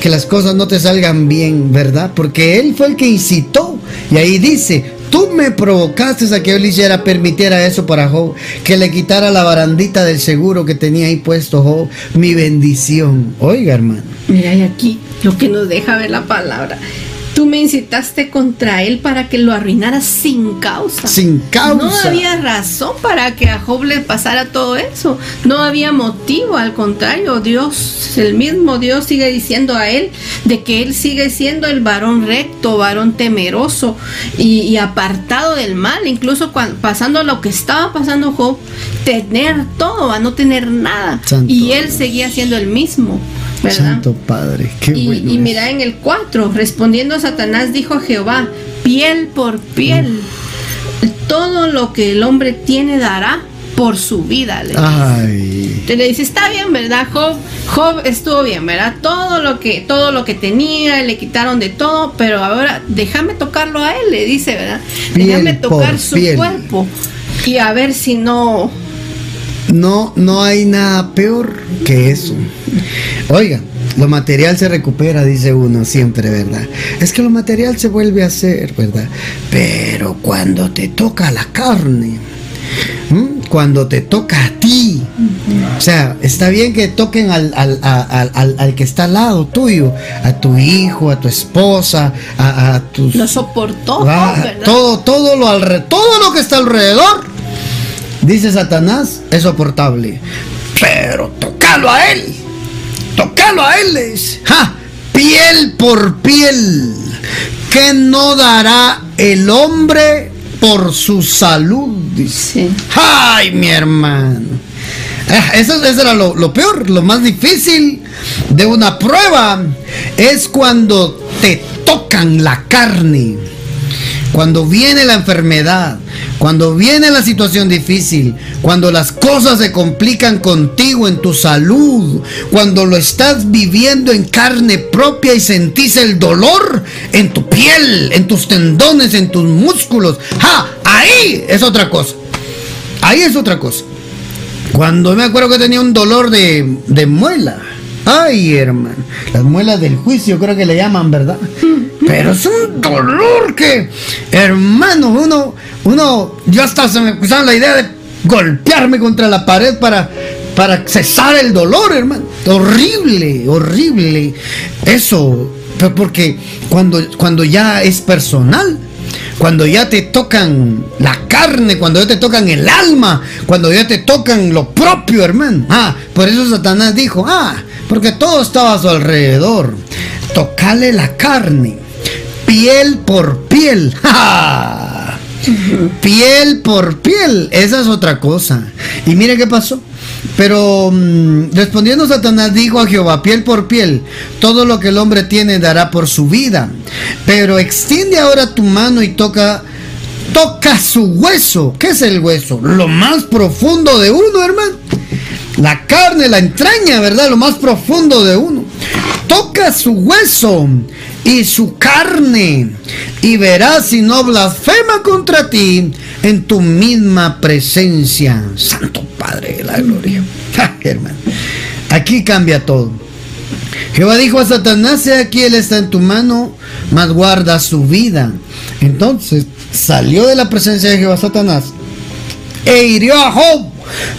Que las cosas no te salgan bien, ¿verdad? Porque él fue el que incitó. Y ahí dice, tú me provocaste a que yo le hiciera, permitiera eso para Job. Que le quitara la barandita del seguro que tenía ahí puesto Job. Mi bendición. Oiga, hermano. Mira, y aquí lo que nos deja ver la palabra. Tú me incitaste contra él para que lo arruinara sin causa. Sin causa. No había razón para que a Job le pasara todo eso. No había motivo, al contrario, Dios, el mismo Dios sigue diciendo a él de que él sigue siendo el varón recto, varón temeroso y, y apartado del mal. Incluso cuando, pasando lo que estaba pasando Job, tener todo, a no tener nada. Santo y él Dios. seguía siendo el mismo. ¿Verdad? Santo Padre, qué Y, bueno. y es. mira en el 4, respondiendo a Satanás, dijo a Jehová, piel por piel, todo lo que el hombre tiene dará por su vida. Le. Ay, Te le dice, está bien, ¿verdad? Job, Job estuvo bien, ¿verdad? Todo lo que, todo lo que tenía, le quitaron de todo, pero ahora déjame tocarlo a él, le dice, ¿verdad? Déjame tocar su piel. cuerpo y a ver si no. No, no hay nada peor que eso. Oiga, lo material se recupera, dice uno siempre, ¿verdad? Es que lo material se vuelve a hacer, ¿verdad? Pero cuando te toca la carne, ¿m? cuando te toca a ti, o sea, está bien que toquen al, al, al- al- al que está al lado tuyo, a tu hijo, a tu esposa, a, a tus... Lo soportó, Ah, ¿verdad? todo, todo lo alre- todo lo que está alrededor, dice Satanás, es soportable. Pero tocalo a él, tocalo a él. ¡Ja! piel por piel, que no dará el hombre por su salud, dice. Sí. ¡Ay, mi hermano! Ah, Eso, eso era lo, lo peor, lo más difícil de una prueba es cuando te tocan la carne, cuando viene la enfermedad, cuando viene la situación difícil, cuando las cosas se complican contigo en tu salud, cuando lo estás viviendo en carne propia y sentís el dolor en tu piel, en tus tendones, en tus músculos, ¡ja! Ahí es otra cosa. Ahí es otra cosa. Cuando me acuerdo que tenía un dolor de, de muela. Ay, hermano. Las muelas del juicio creo que le llaman, ¿verdad? Pero es un dolor que, hermano, uno, uno, yo hasta se me pusieron la idea de golpearme contra la pared para, para cesar el dolor, hermano. Horrible, horrible. Eso, porque cuando, cuando ya es personal, cuando ya te tocan la carne, cuando ya te tocan el alma, cuando ya te tocan lo propio, hermano. Ah, por eso Satanás dijo, ah, porque todo estaba a su alrededor. Tocale la carne, piel por piel. Piel por piel, esa es otra cosa. Y mire qué pasó. Pero mm, respondiendo Satanás dijo a Jehová, piel por piel, todo lo que el hombre tiene dará por su vida. Pero extiende ahora tu mano y toca, toca su hueso. ¿Qué es el hueso? Lo más profundo de uno, hermano. La carne, la entraña, ¿verdad? Lo más profundo de uno. Toca su hueso y su carne y verás si no blasfema contra ti en tu misma presencia. Santo Padre de la gloria. Aquí cambia todo. Jehová dijo a Satanás, aquí él está en tu mano, mas guarda su vida. Entonces salió de la presencia de Jehová Satanás e hirió a Job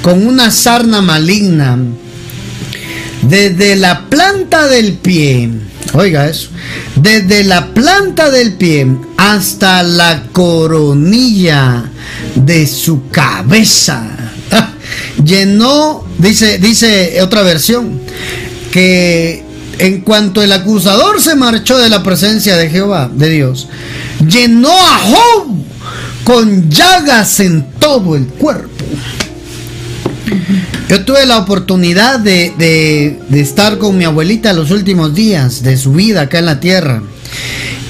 con una sarna maligna desde la planta del pie. Oiga eso. Desde la planta del pie hasta la coronilla de su cabeza. Llenó, dice, dice otra versión, que en cuanto el acusador se marchó de la presencia de Jehová, de Dios, llenó a Job con llagas en todo el cuerpo. Yo tuve la oportunidad de, estar con mi abuelita los últimos días de su vida acá en la tierra.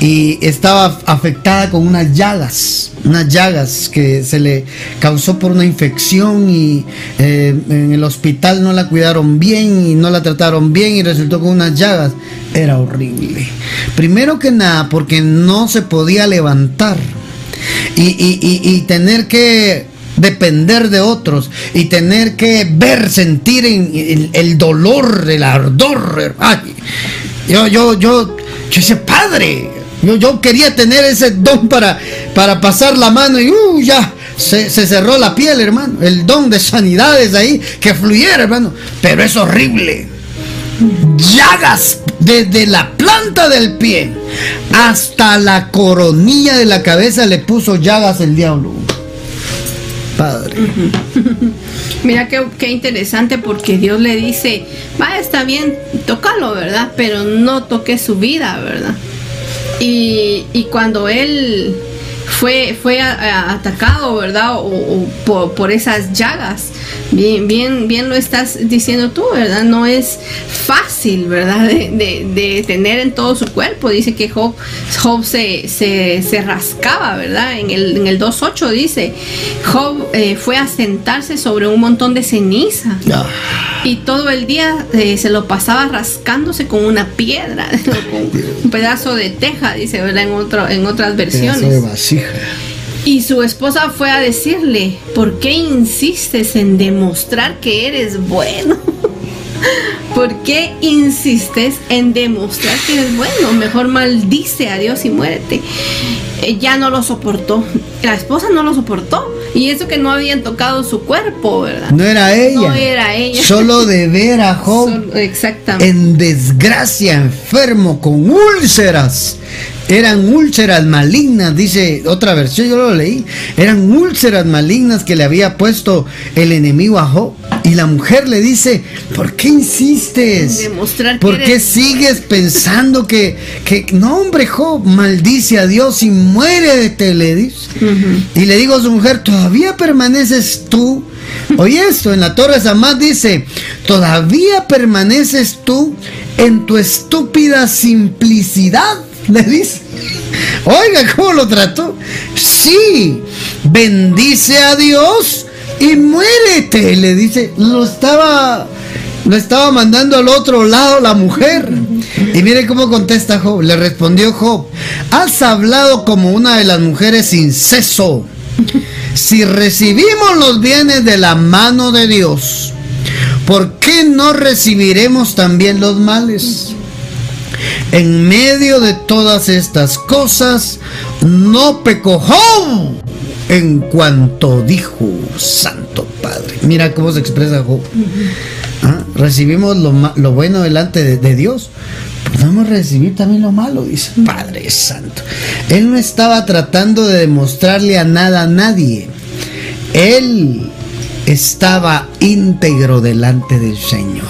Y estaba afectada con unas llagas, unas llagas que se le causó por una infección y eh, en el hospital no la cuidaron bien y no la trataron bien y resultó con unas llagas. Era horrible. Primero que nada porque no se podía levantar y tener que depender de otros y tener que ver, sentir el, dolor, el ardor. yo, yo, yo, yo ese padre, yo, yo quería tener ese don para, para pasar la mano y uh, ya. Se, se, cerró la piel, hermano. El don de sanidades ahí, que fluyera, hermano. Pero es horrible. Llagas desde la planta del pie hasta la coronilla de la cabeza le puso llagas el diablo. Padre. Mira qué, interesante porque Dios le dice, va, está bien, tócalo, ¿verdad? Pero no toque su vida, ¿verdad? Y, y cuando él fue, fue atacado, ¿verdad? O, por, esas llagas. Bien, bien, bien lo estás diciendo tú, ¿verdad? No es fácil, ¿verdad? De, tener en todo su cuerpo. Dice que Job, Job se, se, rascaba, ¿verdad? En el, en el 2.8 dice, Job eh, fue a sentarse sobre un montón de ceniza. Y todo el día eh, se lo pasaba rascándose con una piedra, un pedazo de teja, dice, ¿verdad? En, otro, en otras versiones. Y su esposa fue a decirle, ¿por qué insistes en demostrar que eres bueno? ¿Por qué insistes en demostrar que eres bueno? Mejor maldice a Dios y muérete. Ella no lo soportó. La esposa no lo soportó. Y eso que no habían tocado su cuerpo, ¿verdad? No era ella. No era ella. Solo de ver a Job exactamente. en desgracia, enfermo, con úlceras. Eran úlceras malignas, dice otra versión, yo lo leí. Eran úlceras malignas que le había puesto el enemigo a Job. Y la mujer le dice, ¿por qué insistes? Demostrar ¿Por qué sigues pensando que, que, no hombre Job, maldice a Dios y muérete? Le dice. Y le digo a su mujer, ¿todavía permaneces tú? Oye esto, en la Torre Samad dice, ¿todavía permaneces tú en tu estúpida simplicidad? Le dice. Oiga, ¿cómo lo trató? Sí, bendice a Dios y muérete. Le dice, lo estaba, lo estaba mandando al otro lado la mujer. Y mire cómo contesta Job. Le respondió Job, has hablado como una de las mujeres sin ceso. Si recibimos los bienes de la mano de Dios, ¿por qué no recibiremos también los males? En medio de todas estas cosas, no pecó Job en cuanto dijo Santo Padre. Mira cómo se expresa Job. ¿Ah? Recibimos lo, bueno delante de, Dios. Podemos recibir también lo malo, dice Padre Santo. Él no estaba tratando de demostrarle a nada a nadie. Él estaba íntegro delante del Señor.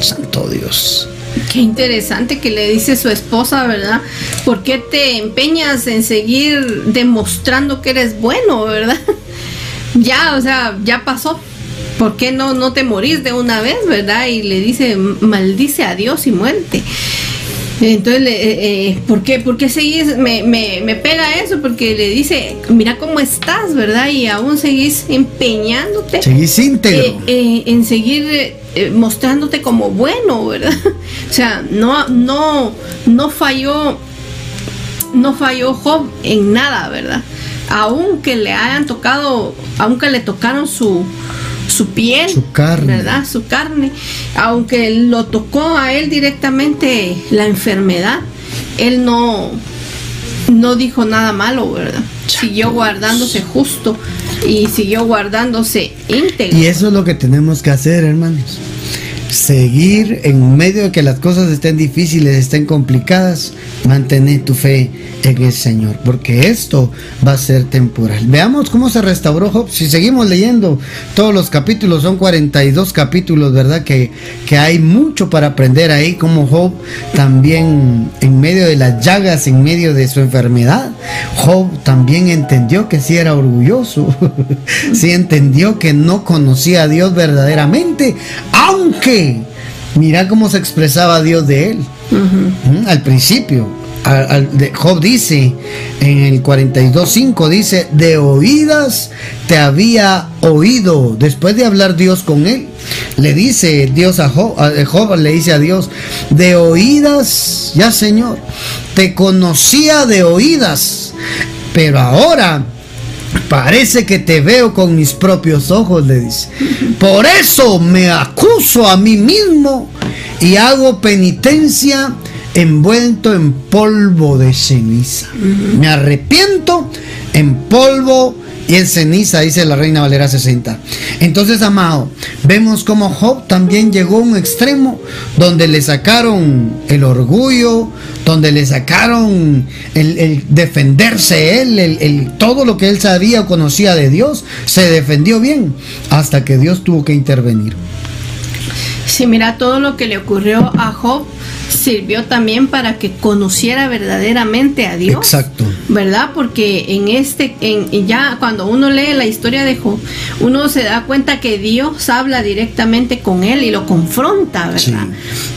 Santo Dios. Qué interesante que le dice su esposa, ¿verdad? ¿Por qué te empeñas en seguir demostrando que eres bueno, ¿verdad? ya, o sea, ya pasó. ¿Por qué no, no te morís de una vez, verdad? Y le dice, maldice a Dios y muerte. Entonces, eh, eh, ¿por qué, por qué seguís? Me, me, me, pega eso porque le dice, mira cómo estás, ¿verdad? Y aún seguís empeñándote. Seguís íntegro. Eh, en seguir mostrándote como bueno, ¿verdad? O sea, no, no, no falló, no falló Job en nada, ¿verdad? Aunque le hayan tocado, aunque le tocaron su, su piel, su carne. ¿verdad? Su carne. Aunque lo tocó a él directamente la enfermedad, él no, no dijo nada malo, ¿verdad? Siguió guardándose justo y siguió guardándose íntegro. Y eso es lo que tenemos que hacer, hermanos. Seguir en medio de que las cosas estén difíciles, estén complicadas, mantener tu fe en el Señor, porque esto va a ser temporal. Veamos cómo se restauró Job. Si seguimos leyendo todos los capítulos, son 42 capítulos, ¿verdad? Que, que hay mucho para aprender ahí, como Job también en medio de las llagas, en medio de su enfermedad, Job también entendió que sí era orgulloso, sí entendió que no conocía a Dios verdaderamente, aunque mira cómo se expresaba Dios de él. Al principio, Job dice en el 42.5, dice, de oídas te había oído, después de hablar Dios con él, le dice Dios a Job, a Job le dice a Dios, de oídas, ya Señor, te conocía de oídas, pero ahora Parece que te veo con mis propios ojos, le dice. Por eso me acuso a mí mismo y hago penitencia envuelto en polvo de ceniza. Me arrepiento en polvo y en ceniza, dice la Reina Valera 60. Entonces, amado, vemos como Job también llegó a un extremo donde le sacaron el orgullo, donde le sacaron el, defenderse él, el, todo lo que él sabía o conocía de Dios, se defendió bien hasta que Dios tuvo que intervenir. Sí, mira todo lo que le ocurrió a Job sirvió también para que conociera verdaderamente a Dios. Exacto. ¿Verdad? Porque en este, en, ya cuando uno lee la historia de Job, uno se da cuenta que Dios habla directamente con él y lo confronta, ¿verdad?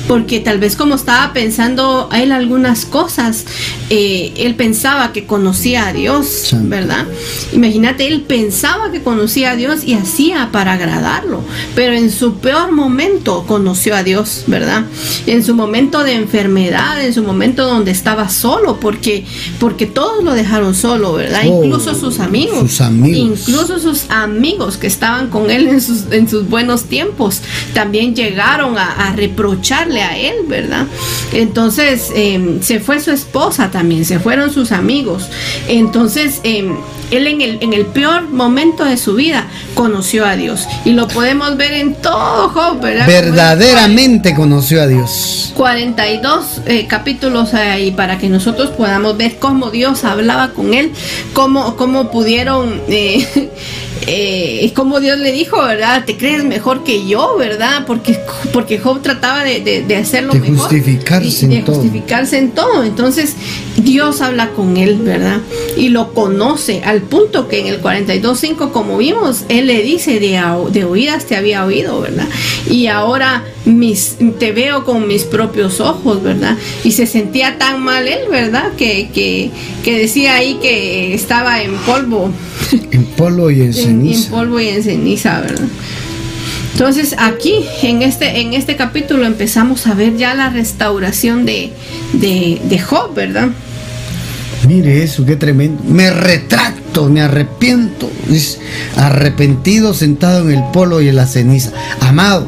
Porque tal vez como estaba pensando a él algunas cosas, eh, él pensaba que conocía a Dios, ¿verdad? Imagínate, él pensaba que conocía a Dios y hacía para agradarlo, pero en su peor momento conoció a Dios, ¿verdad? En su momento de enfermedad, en su momento donde estaba solo, porque, porque todos lo dejaron solo, ¿verdad? Oh, incluso sus amigos, Incluso sus amigos que estaban con él en sus, en sus buenos tiempos, también llegaron a, reprocharle a él, ¿verdad? Entonces em, se fue su esposa también, se fueron sus amigos. Entonces, em, él en el, en el peor momento de su vida conoció a Dios. Y lo podemos ver en todo Job, ¿verdad? Verdaderamente conoció a Dios. 42 eh, capítulos ahí para que nosotros podamos ver cómo Dios hablaba con él, cómo, cómo pudieron... Eh, como Dios le dijo, ¿verdad? Te crees mejor que yo, ¿verdad? Porque, porque Job trataba de, de hacerlo de mejor. Justificarse de en todo. justificarse en todo. Entonces, Dios habla con él, ¿verdad? Y lo conoce al punto que en el 42.5, como vimos, él le dice, de, de oídas te había oído, ¿verdad? Y ahora mis, te veo con mis propios ojos, ¿verdad? Y se sentía tan mal él, ¿verdad? Que, que, que decía ahí que estaba en polvo. En polvo y en ceniza. En, polvo y en ceniza, ¿verdad? Entonces aquí en este, en este capítulo empezamos a ver ya la restauración de, de, de Job, ¿verdad? Mire eso, qué tremendo. Me retracto, me arrepiento. Es arrepentido sentado en el polo y en la ceniza. Amado,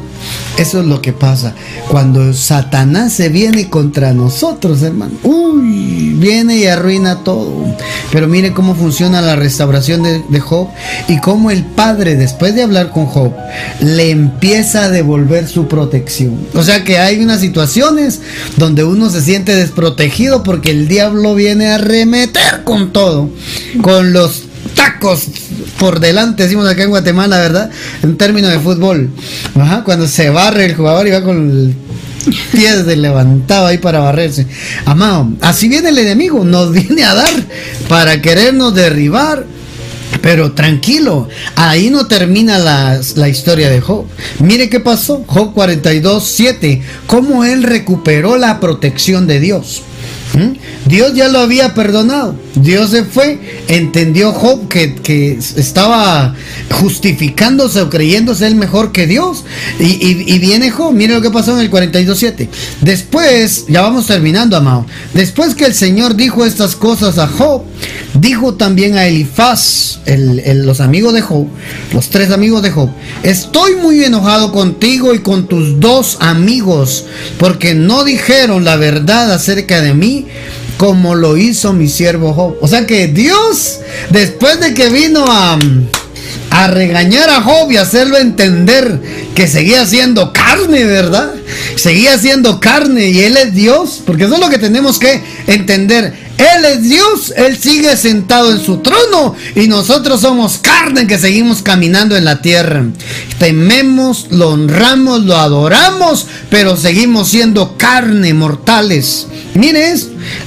eso es lo que pasa. Cuando Satanás se viene contra nosotros, hermano. Uy, viene y arruina todo. Pero mire cómo funciona la restauración de, Job y cómo el padre, después de hablar con Job, le empieza a devolver su protección. O sea que hay unas situaciones donde uno se siente desprotegido porque el diablo viene a remeter con todo, con los tacos por delante, decimos acá en Guatemala, ¿verdad? En términos de fútbol. Ajá, cuando se barre el jugador y va con el pies levantado ahí para barrerse. Amado, así viene el enemigo, nos viene a dar para querernos derribar. Pero tranquilo, ahí no termina la, la, historia de Job. Mire qué pasó, Job 42, 7, cómo él recuperó la protección de Dios. ¿Mm? Dios ya lo había perdonado. Dios se fue, entendió Job que, estaba justificándose o creyéndose él mejor que Dios. Y, viene Job, mire lo que pasó en el 42.7. Después, ya vamos terminando, amado. Después que el Señor dijo estas cosas a Job, dijo también a Elifaz, el, el, los amigos de Job, los tres amigos de Job, estoy muy enojado contigo y con tus dos amigos, porque no dijeron la verdad acerca de mí como lo hizo mi siervo Job. O sea que Dios, después de que vino a, a regañar a Job y hacerlo entender que seguía siendo carne, ¿verdad? Seguía siendo carne y Él es Dios, porque eso es lo que tenemos que entender. Él es Dios, Él sigue sentado en su trono y nosotros somos carne que seguimos caminando en la tierra. Tememos, lo honramos, lo adoramos, pero seguimos siendo carne, mortales. Mire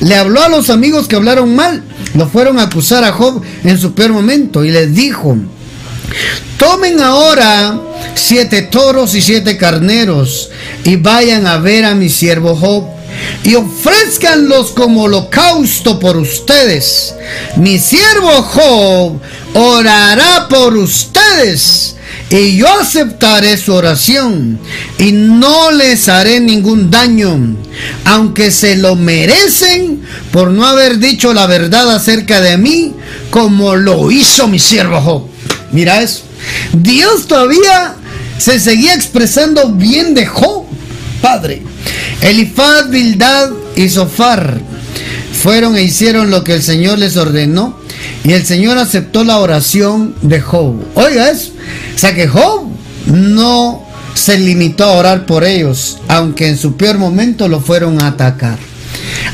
le habló a los amigos que hablaron mal, lo fueron a acusar a Job en su peor momento y les dijo, tomen ahora siete toros y siete carneros y vayan a ver a mi siervo Job y ofrezcanlos como holocausto por ustedes. Mi siervo Job orará por ustedes y yo aceptaré su oración y no les haré ningún daño, aunque se lo merecen por no haber dicho la verdad acerca de mí como lo hizo mi siervo Job. Mira eso. Dios todavía se seguía expresando bien de Job, Padre. Elifaz, Bildad y Sofar fueron e hicieron lo que el Señor les ordenó y el Señor aceptó la oración de Job. Oiga eso. O sea que Job no se limitó a orar por ellos, aunque en su peor momento lo fueron a atacar.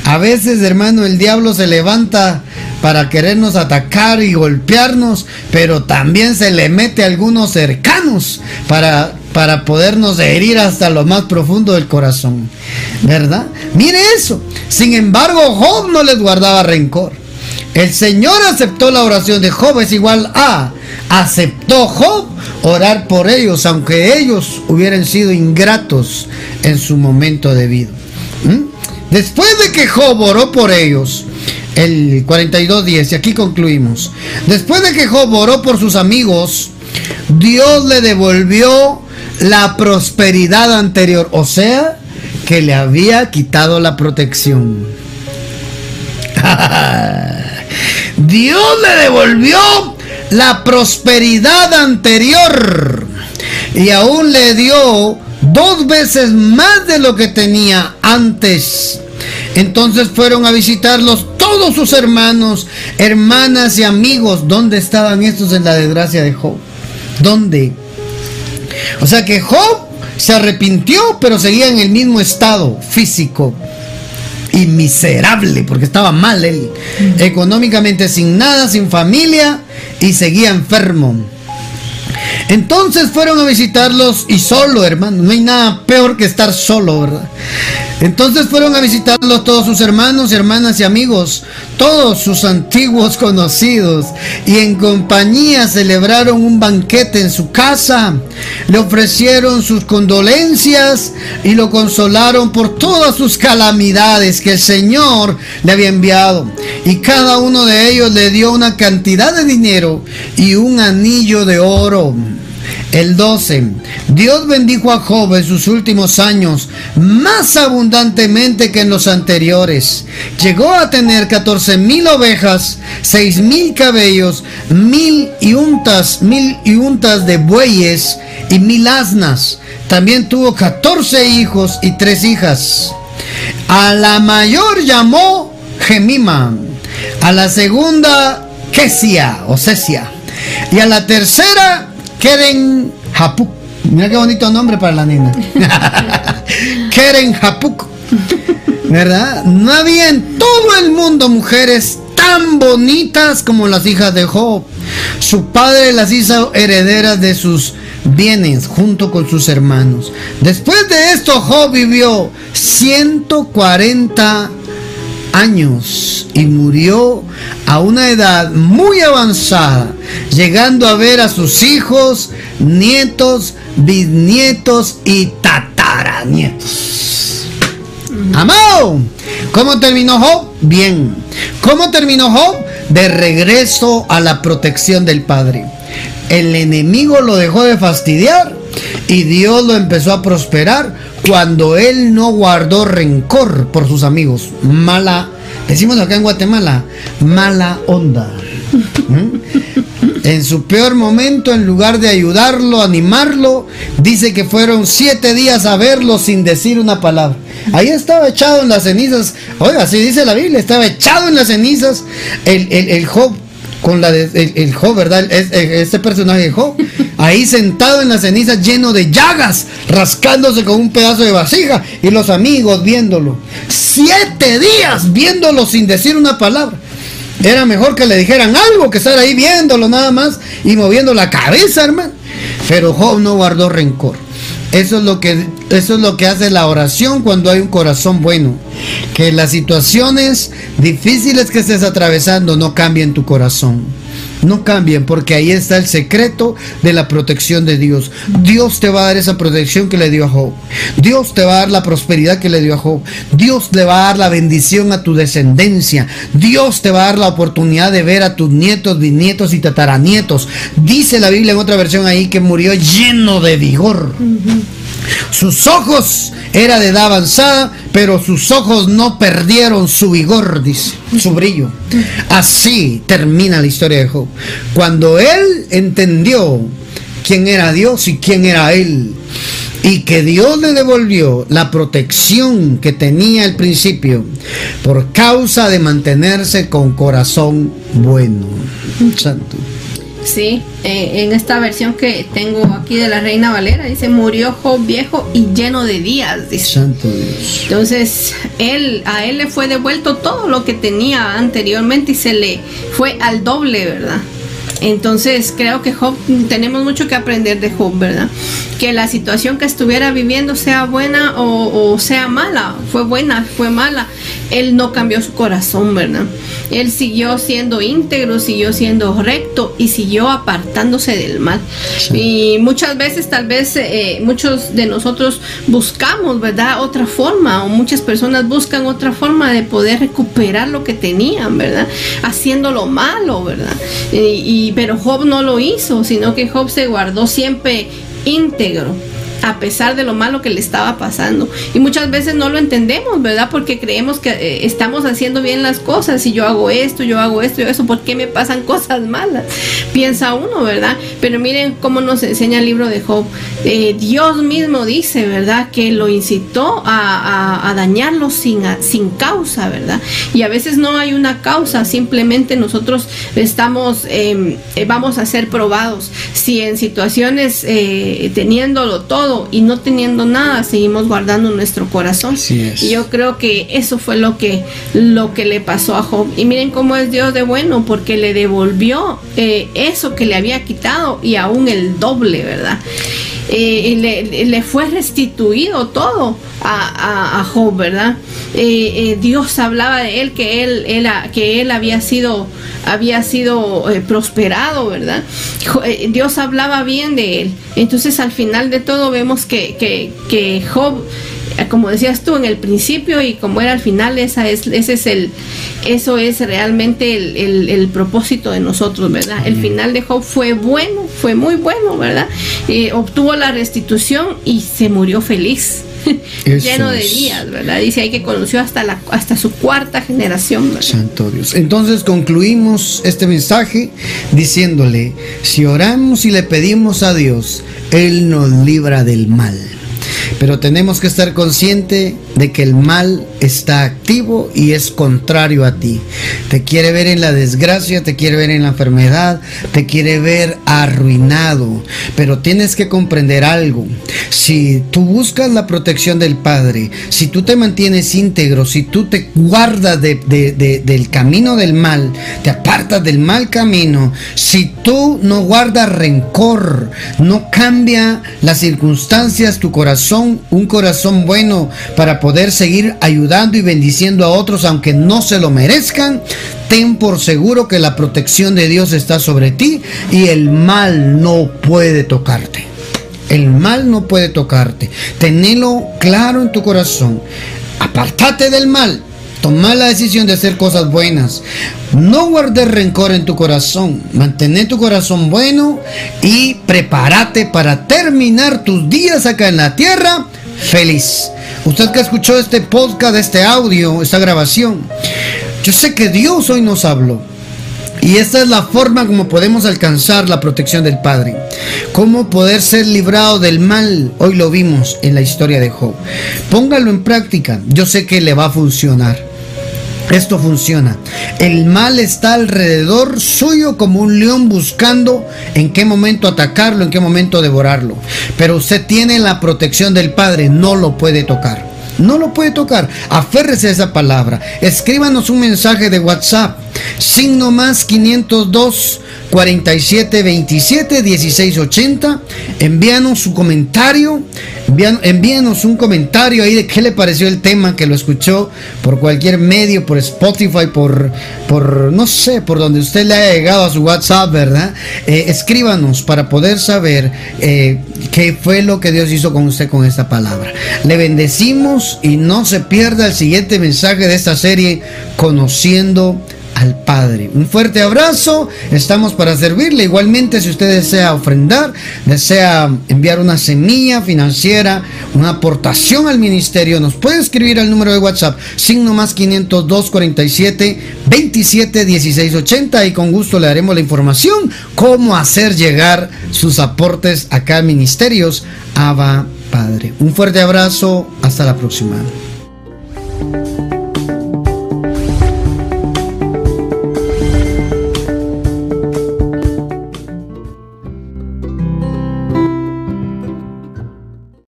A veces, hermano, el diablo se levanta para querernos atacar y golpearnos, pero también se le mete a algunos cercanos para, para podernos herir hasta lo más profundo del corazón. ¿Verdad? Mire eso. Sin embargo, Job no les guardaba rencor. El Señor aceptó la oración de Job, es igual a aceptó Job orar por ellos, aunque ellos hubieran sido ingratos en su momento debido. ¿Mm? Después de que Job oró por ellos, el 42.10, y aquí concluimos. Después de que Job oró por sus amigos, Dios le devolvió la prosperidad anterior, o sea, que le había quitado la protección. Dios le devolvió la prosperidad anterior y aún le dio dos veces más de lo que tenía antes. Entonces fueron a visitarlos todos sus hermanos, hermanas y amigos. ¿Dónde estaban estos en la desgracia de Job? ¿Dónde? O sea que Job se arrepintió, pero seguía en el mismo estado físico y miserable, porque estaba mal él, económicamente sin nada, sin familia y seguía enfermo. Entonces fueron a visitarlos y solo, hermano. No hay nada peor que estar solo, ¿verdad? Entonces fueron a visitarlos todos sus hermanos, hermanas y amigos, todos sus antiguos conocidos, y en compañía celebraron un banquete en su casa. Le ofrecieron sus condolencias y lo consolaron por todas sus calamidades que el Señor le había enviado. Y cada uno de ellos le dio una cantidad de dinero y un anillo de oro. El 12. Dios bendijo a Job en sus últimos años más abundantemente que en los anteriores. Llegó a tener 14 mil ovejas, 6 mil cabellos, mil y untas, mil y untas de bueyes y mil asnas. También tuvo 14 hijos y tres hijas. A la mayor llamó Gemima, a la segunda Kesia o Cesia, y a la tercera Keren Hapuk. Mira qué bonito nombre para la nena. Keren Hapuk. ¿Verdad? No había en todo el mundo mujeres tan bonitas como las hijas de Job. Su padre las hizo herederas de sus bienes junto con sus hermanos. Después de esto, Job vivió 140 años y murió a una edad muy avanzada, llegando a ver a sus hijos, nietos, bisnietos y tataranietos. Amado, ¿cómo terminó Job? Bien. ¿Cómo terminó Job? De regreso a la protección del Padre. El enemigo lo dejó de fastidiar y Dios lo empezó a prosperar cuando él no guardó rencor por sus amigos. Mala, decimos acá en Guatemala, mala onda. ¿Mm? En su peor momento, en lugar de ayudarlo, animarlo, dice que fueron siete días a verlo sin decir una palabra. Ahí estaba echado en las cenizas. Oiga, así dice la Biblia, estaba echado en las cenizas el, el Job con la de, el, Job, ¿verdad? este personaje Job, ahí sentado en la ceniza lleno de llagas, rascándose con un pedazo de vasija y los amigos viéndolo. Siete días viéndolo sin decir una palabra. Era mejor que le dijeran algo que estar ahí viéndolo nada más y moviendo la cabeza, hermano. Pero Job no guardó rencor. Eso es lo que eso es lo que hace la oración cuando hay un corazón bueno. Que las situaciones difíciles que estés atravesando no cambien tu corazón. No cambien porque ahí está el secreto de la protección de Dios. Dios te va a dar esa protección que le dio a Job. Dios te va a dar la prosperidad que le dio a Job. Dios le va a dar la bendición a tu descendencia. Dios te va a dar la oportunidad de ver a tus nietos, bisnietos y tataranietos. Dice la Biblia en otra versión ahí que murió lleno de vigor. Sus ojos era de edad avanzada, pero sus ojos no perdieron su vigor, dice, su brillo. Así termina la historia de Job. Cuando él entendió quién era Dios y quién era él, y que Dios le devolvió la protección que tenía al principio por causa de mantenerse con corazón bueno. Santo. Sí, eh, en esta versión que tengo aquí de la Reina Valera dice murió Job viejo y lleno de días. Dice. Santo Dios. Entonces él a él le fue devuelto todo lo que tenía anteriormente y se le fue al doble, ¿verdad? Entonces creo que Job tenemos mucho que aprender de Job, ¿verdad? Que la situación que estuviera viviendo sea buena o, o sea mala, fue buena, fue mala, él no cambió su corazón, ¿verdad? Él siguió siendo íntegro, siguió siendo recto y siguió apartándose del mal. Y muchas veces tal vez eh, muchos de nosotros buscamos, ¿verdad? Otra forma o muchas personas buscan otra forma de poder recuperar lo que tenían, ¿verdad? Haciendo lo malo, ¿verdad? y pero Job no lo hizo, sino que Job se guardó siempre íntegro a pesar de lo malo que le estaba pasando. Y muchas veces no lo entendemos, ¿verdad? Porque creemos que eh, estamos haciendo bien las cosas. Si yo hago esto, yo hago esto, yo eso, ¿por qué me pasan cosas malas? Piensa uno, ¿verdad? Pero miren cómo nos enseña el libro de Job. Eh, Dios mismo dice, ¿verdad? Que lo incitó a, dañarlo sin, causa, ¿verdad? Y a veces no hay una causa, simplemente nosotros estamos, em, eh, vamos a ser probados. Si en situaciones teniéndolo todo, todo y no teniendo nada, seguimos guardando nuestro corazón. Y yo creo que eso fue lo que, lo que le pasó a Job. Y miren cómo es Dios de bueno, porque le devolvió eh, eso que le había quitado y aún el doble, ¿verdad? Eh, le, fue restituido todo a, Job, ¿verdad? Eh, eh, Dios hablaba de él que él, él, que él había sido, había sido prosperado, ¿verdad? Dios hablaba bien de él. Entonces al final de todo vemos que, que, que Job como decías tú en el principio y como era al final, esa es, ese es el, eso es realmente el, propósito de nosotros, ¿verdad? El final de Job fue bueno, fue muy bueno, ¿verdad? obtuvo la restitución y se murió feliz. lleno de días, ¿verdad? Dice ahí que conoció hasta la hasta su cuarta generación. Santo Dios. Entonces concluimos este mensaje diciéndole, si oramos y le pedimos a Dios, él nos libra del mal. Pero tenemos que estar consciente de que el mal está activo y es contrario a ti. Te quiere ver en la desgracia, te quiere ver en la enfermedad, te quiere ver arruinado. Pero tienes que comprender algo. Si tú buscas la protección del Padre, si tú te mantienes íntegro, si tú te guardas del camino del mal, te apartas del mal camino, si tú no guardas rencor, no cambia las circunstancias, tu un corazón bueno para poder seguir ayudando y bendiciendo a otros aunque no se lo merezcan, ten por seguro que la protección de Dios está sobre ti y el mal no puede tocarte. El mal no puede tocarte. Tenelo claro en tu corazón. Apartate del mal. Toma la decisión de hacer cosas buenas. No guardes rencor en tu corazón. Mantén tu corazón bueno y prepárate para terminar tus días acá en la tierra feliz. Usted que escuchó este podcast, este audio, esta grabación, yo sé que Dios hoy nos habló. Y esta es la forma como podemos alcanzar la protección del Padre. Cómo poder ser librado del mal. Hoy lo vimos en la historia de Job. Póngalo en práctica. Yo sé que le va a funcionar. Esto funciona. El mal está alrededor suyo como un león buscando en qué momento atacarlo, en qué momento devorarlo. Pero usted tiene la protección del Padre, no lo puede tocar. No lo puede tocar. Aférrese a esa palabra. Escríbanos un mensaje de WhatsApp. Signo más 502 47 27 16 80. Envíanos su comentario. Envíanos un comentario ahí de qué le pareció el tema, que lo escuchó por cualquier medio, por Spotify, por, por no sé, por donde usted le haya llegado a su WhatsApp, ¿verdad? Eh, escríbanos para poder saber eh, qué fue lo que Dios hizo con usted con esta palabra. Le bendecimos y no se pierda el siguiente mensaje de esta serie, Conociendo al Padre. Un fuerte abrazo, estamos para servirle. Igualmente, si usted desea ofrendar, desea enviar una semilla financiera, una aportación al ministerio, nos puede escribir al número de WhatsApp, signo más 502 47 27 16 80 y con gusto le daremos la información cómo hacer llegar sus aportes acá a Ministerios Abba Padre. Un fuerte abrazo, hasta la próxima.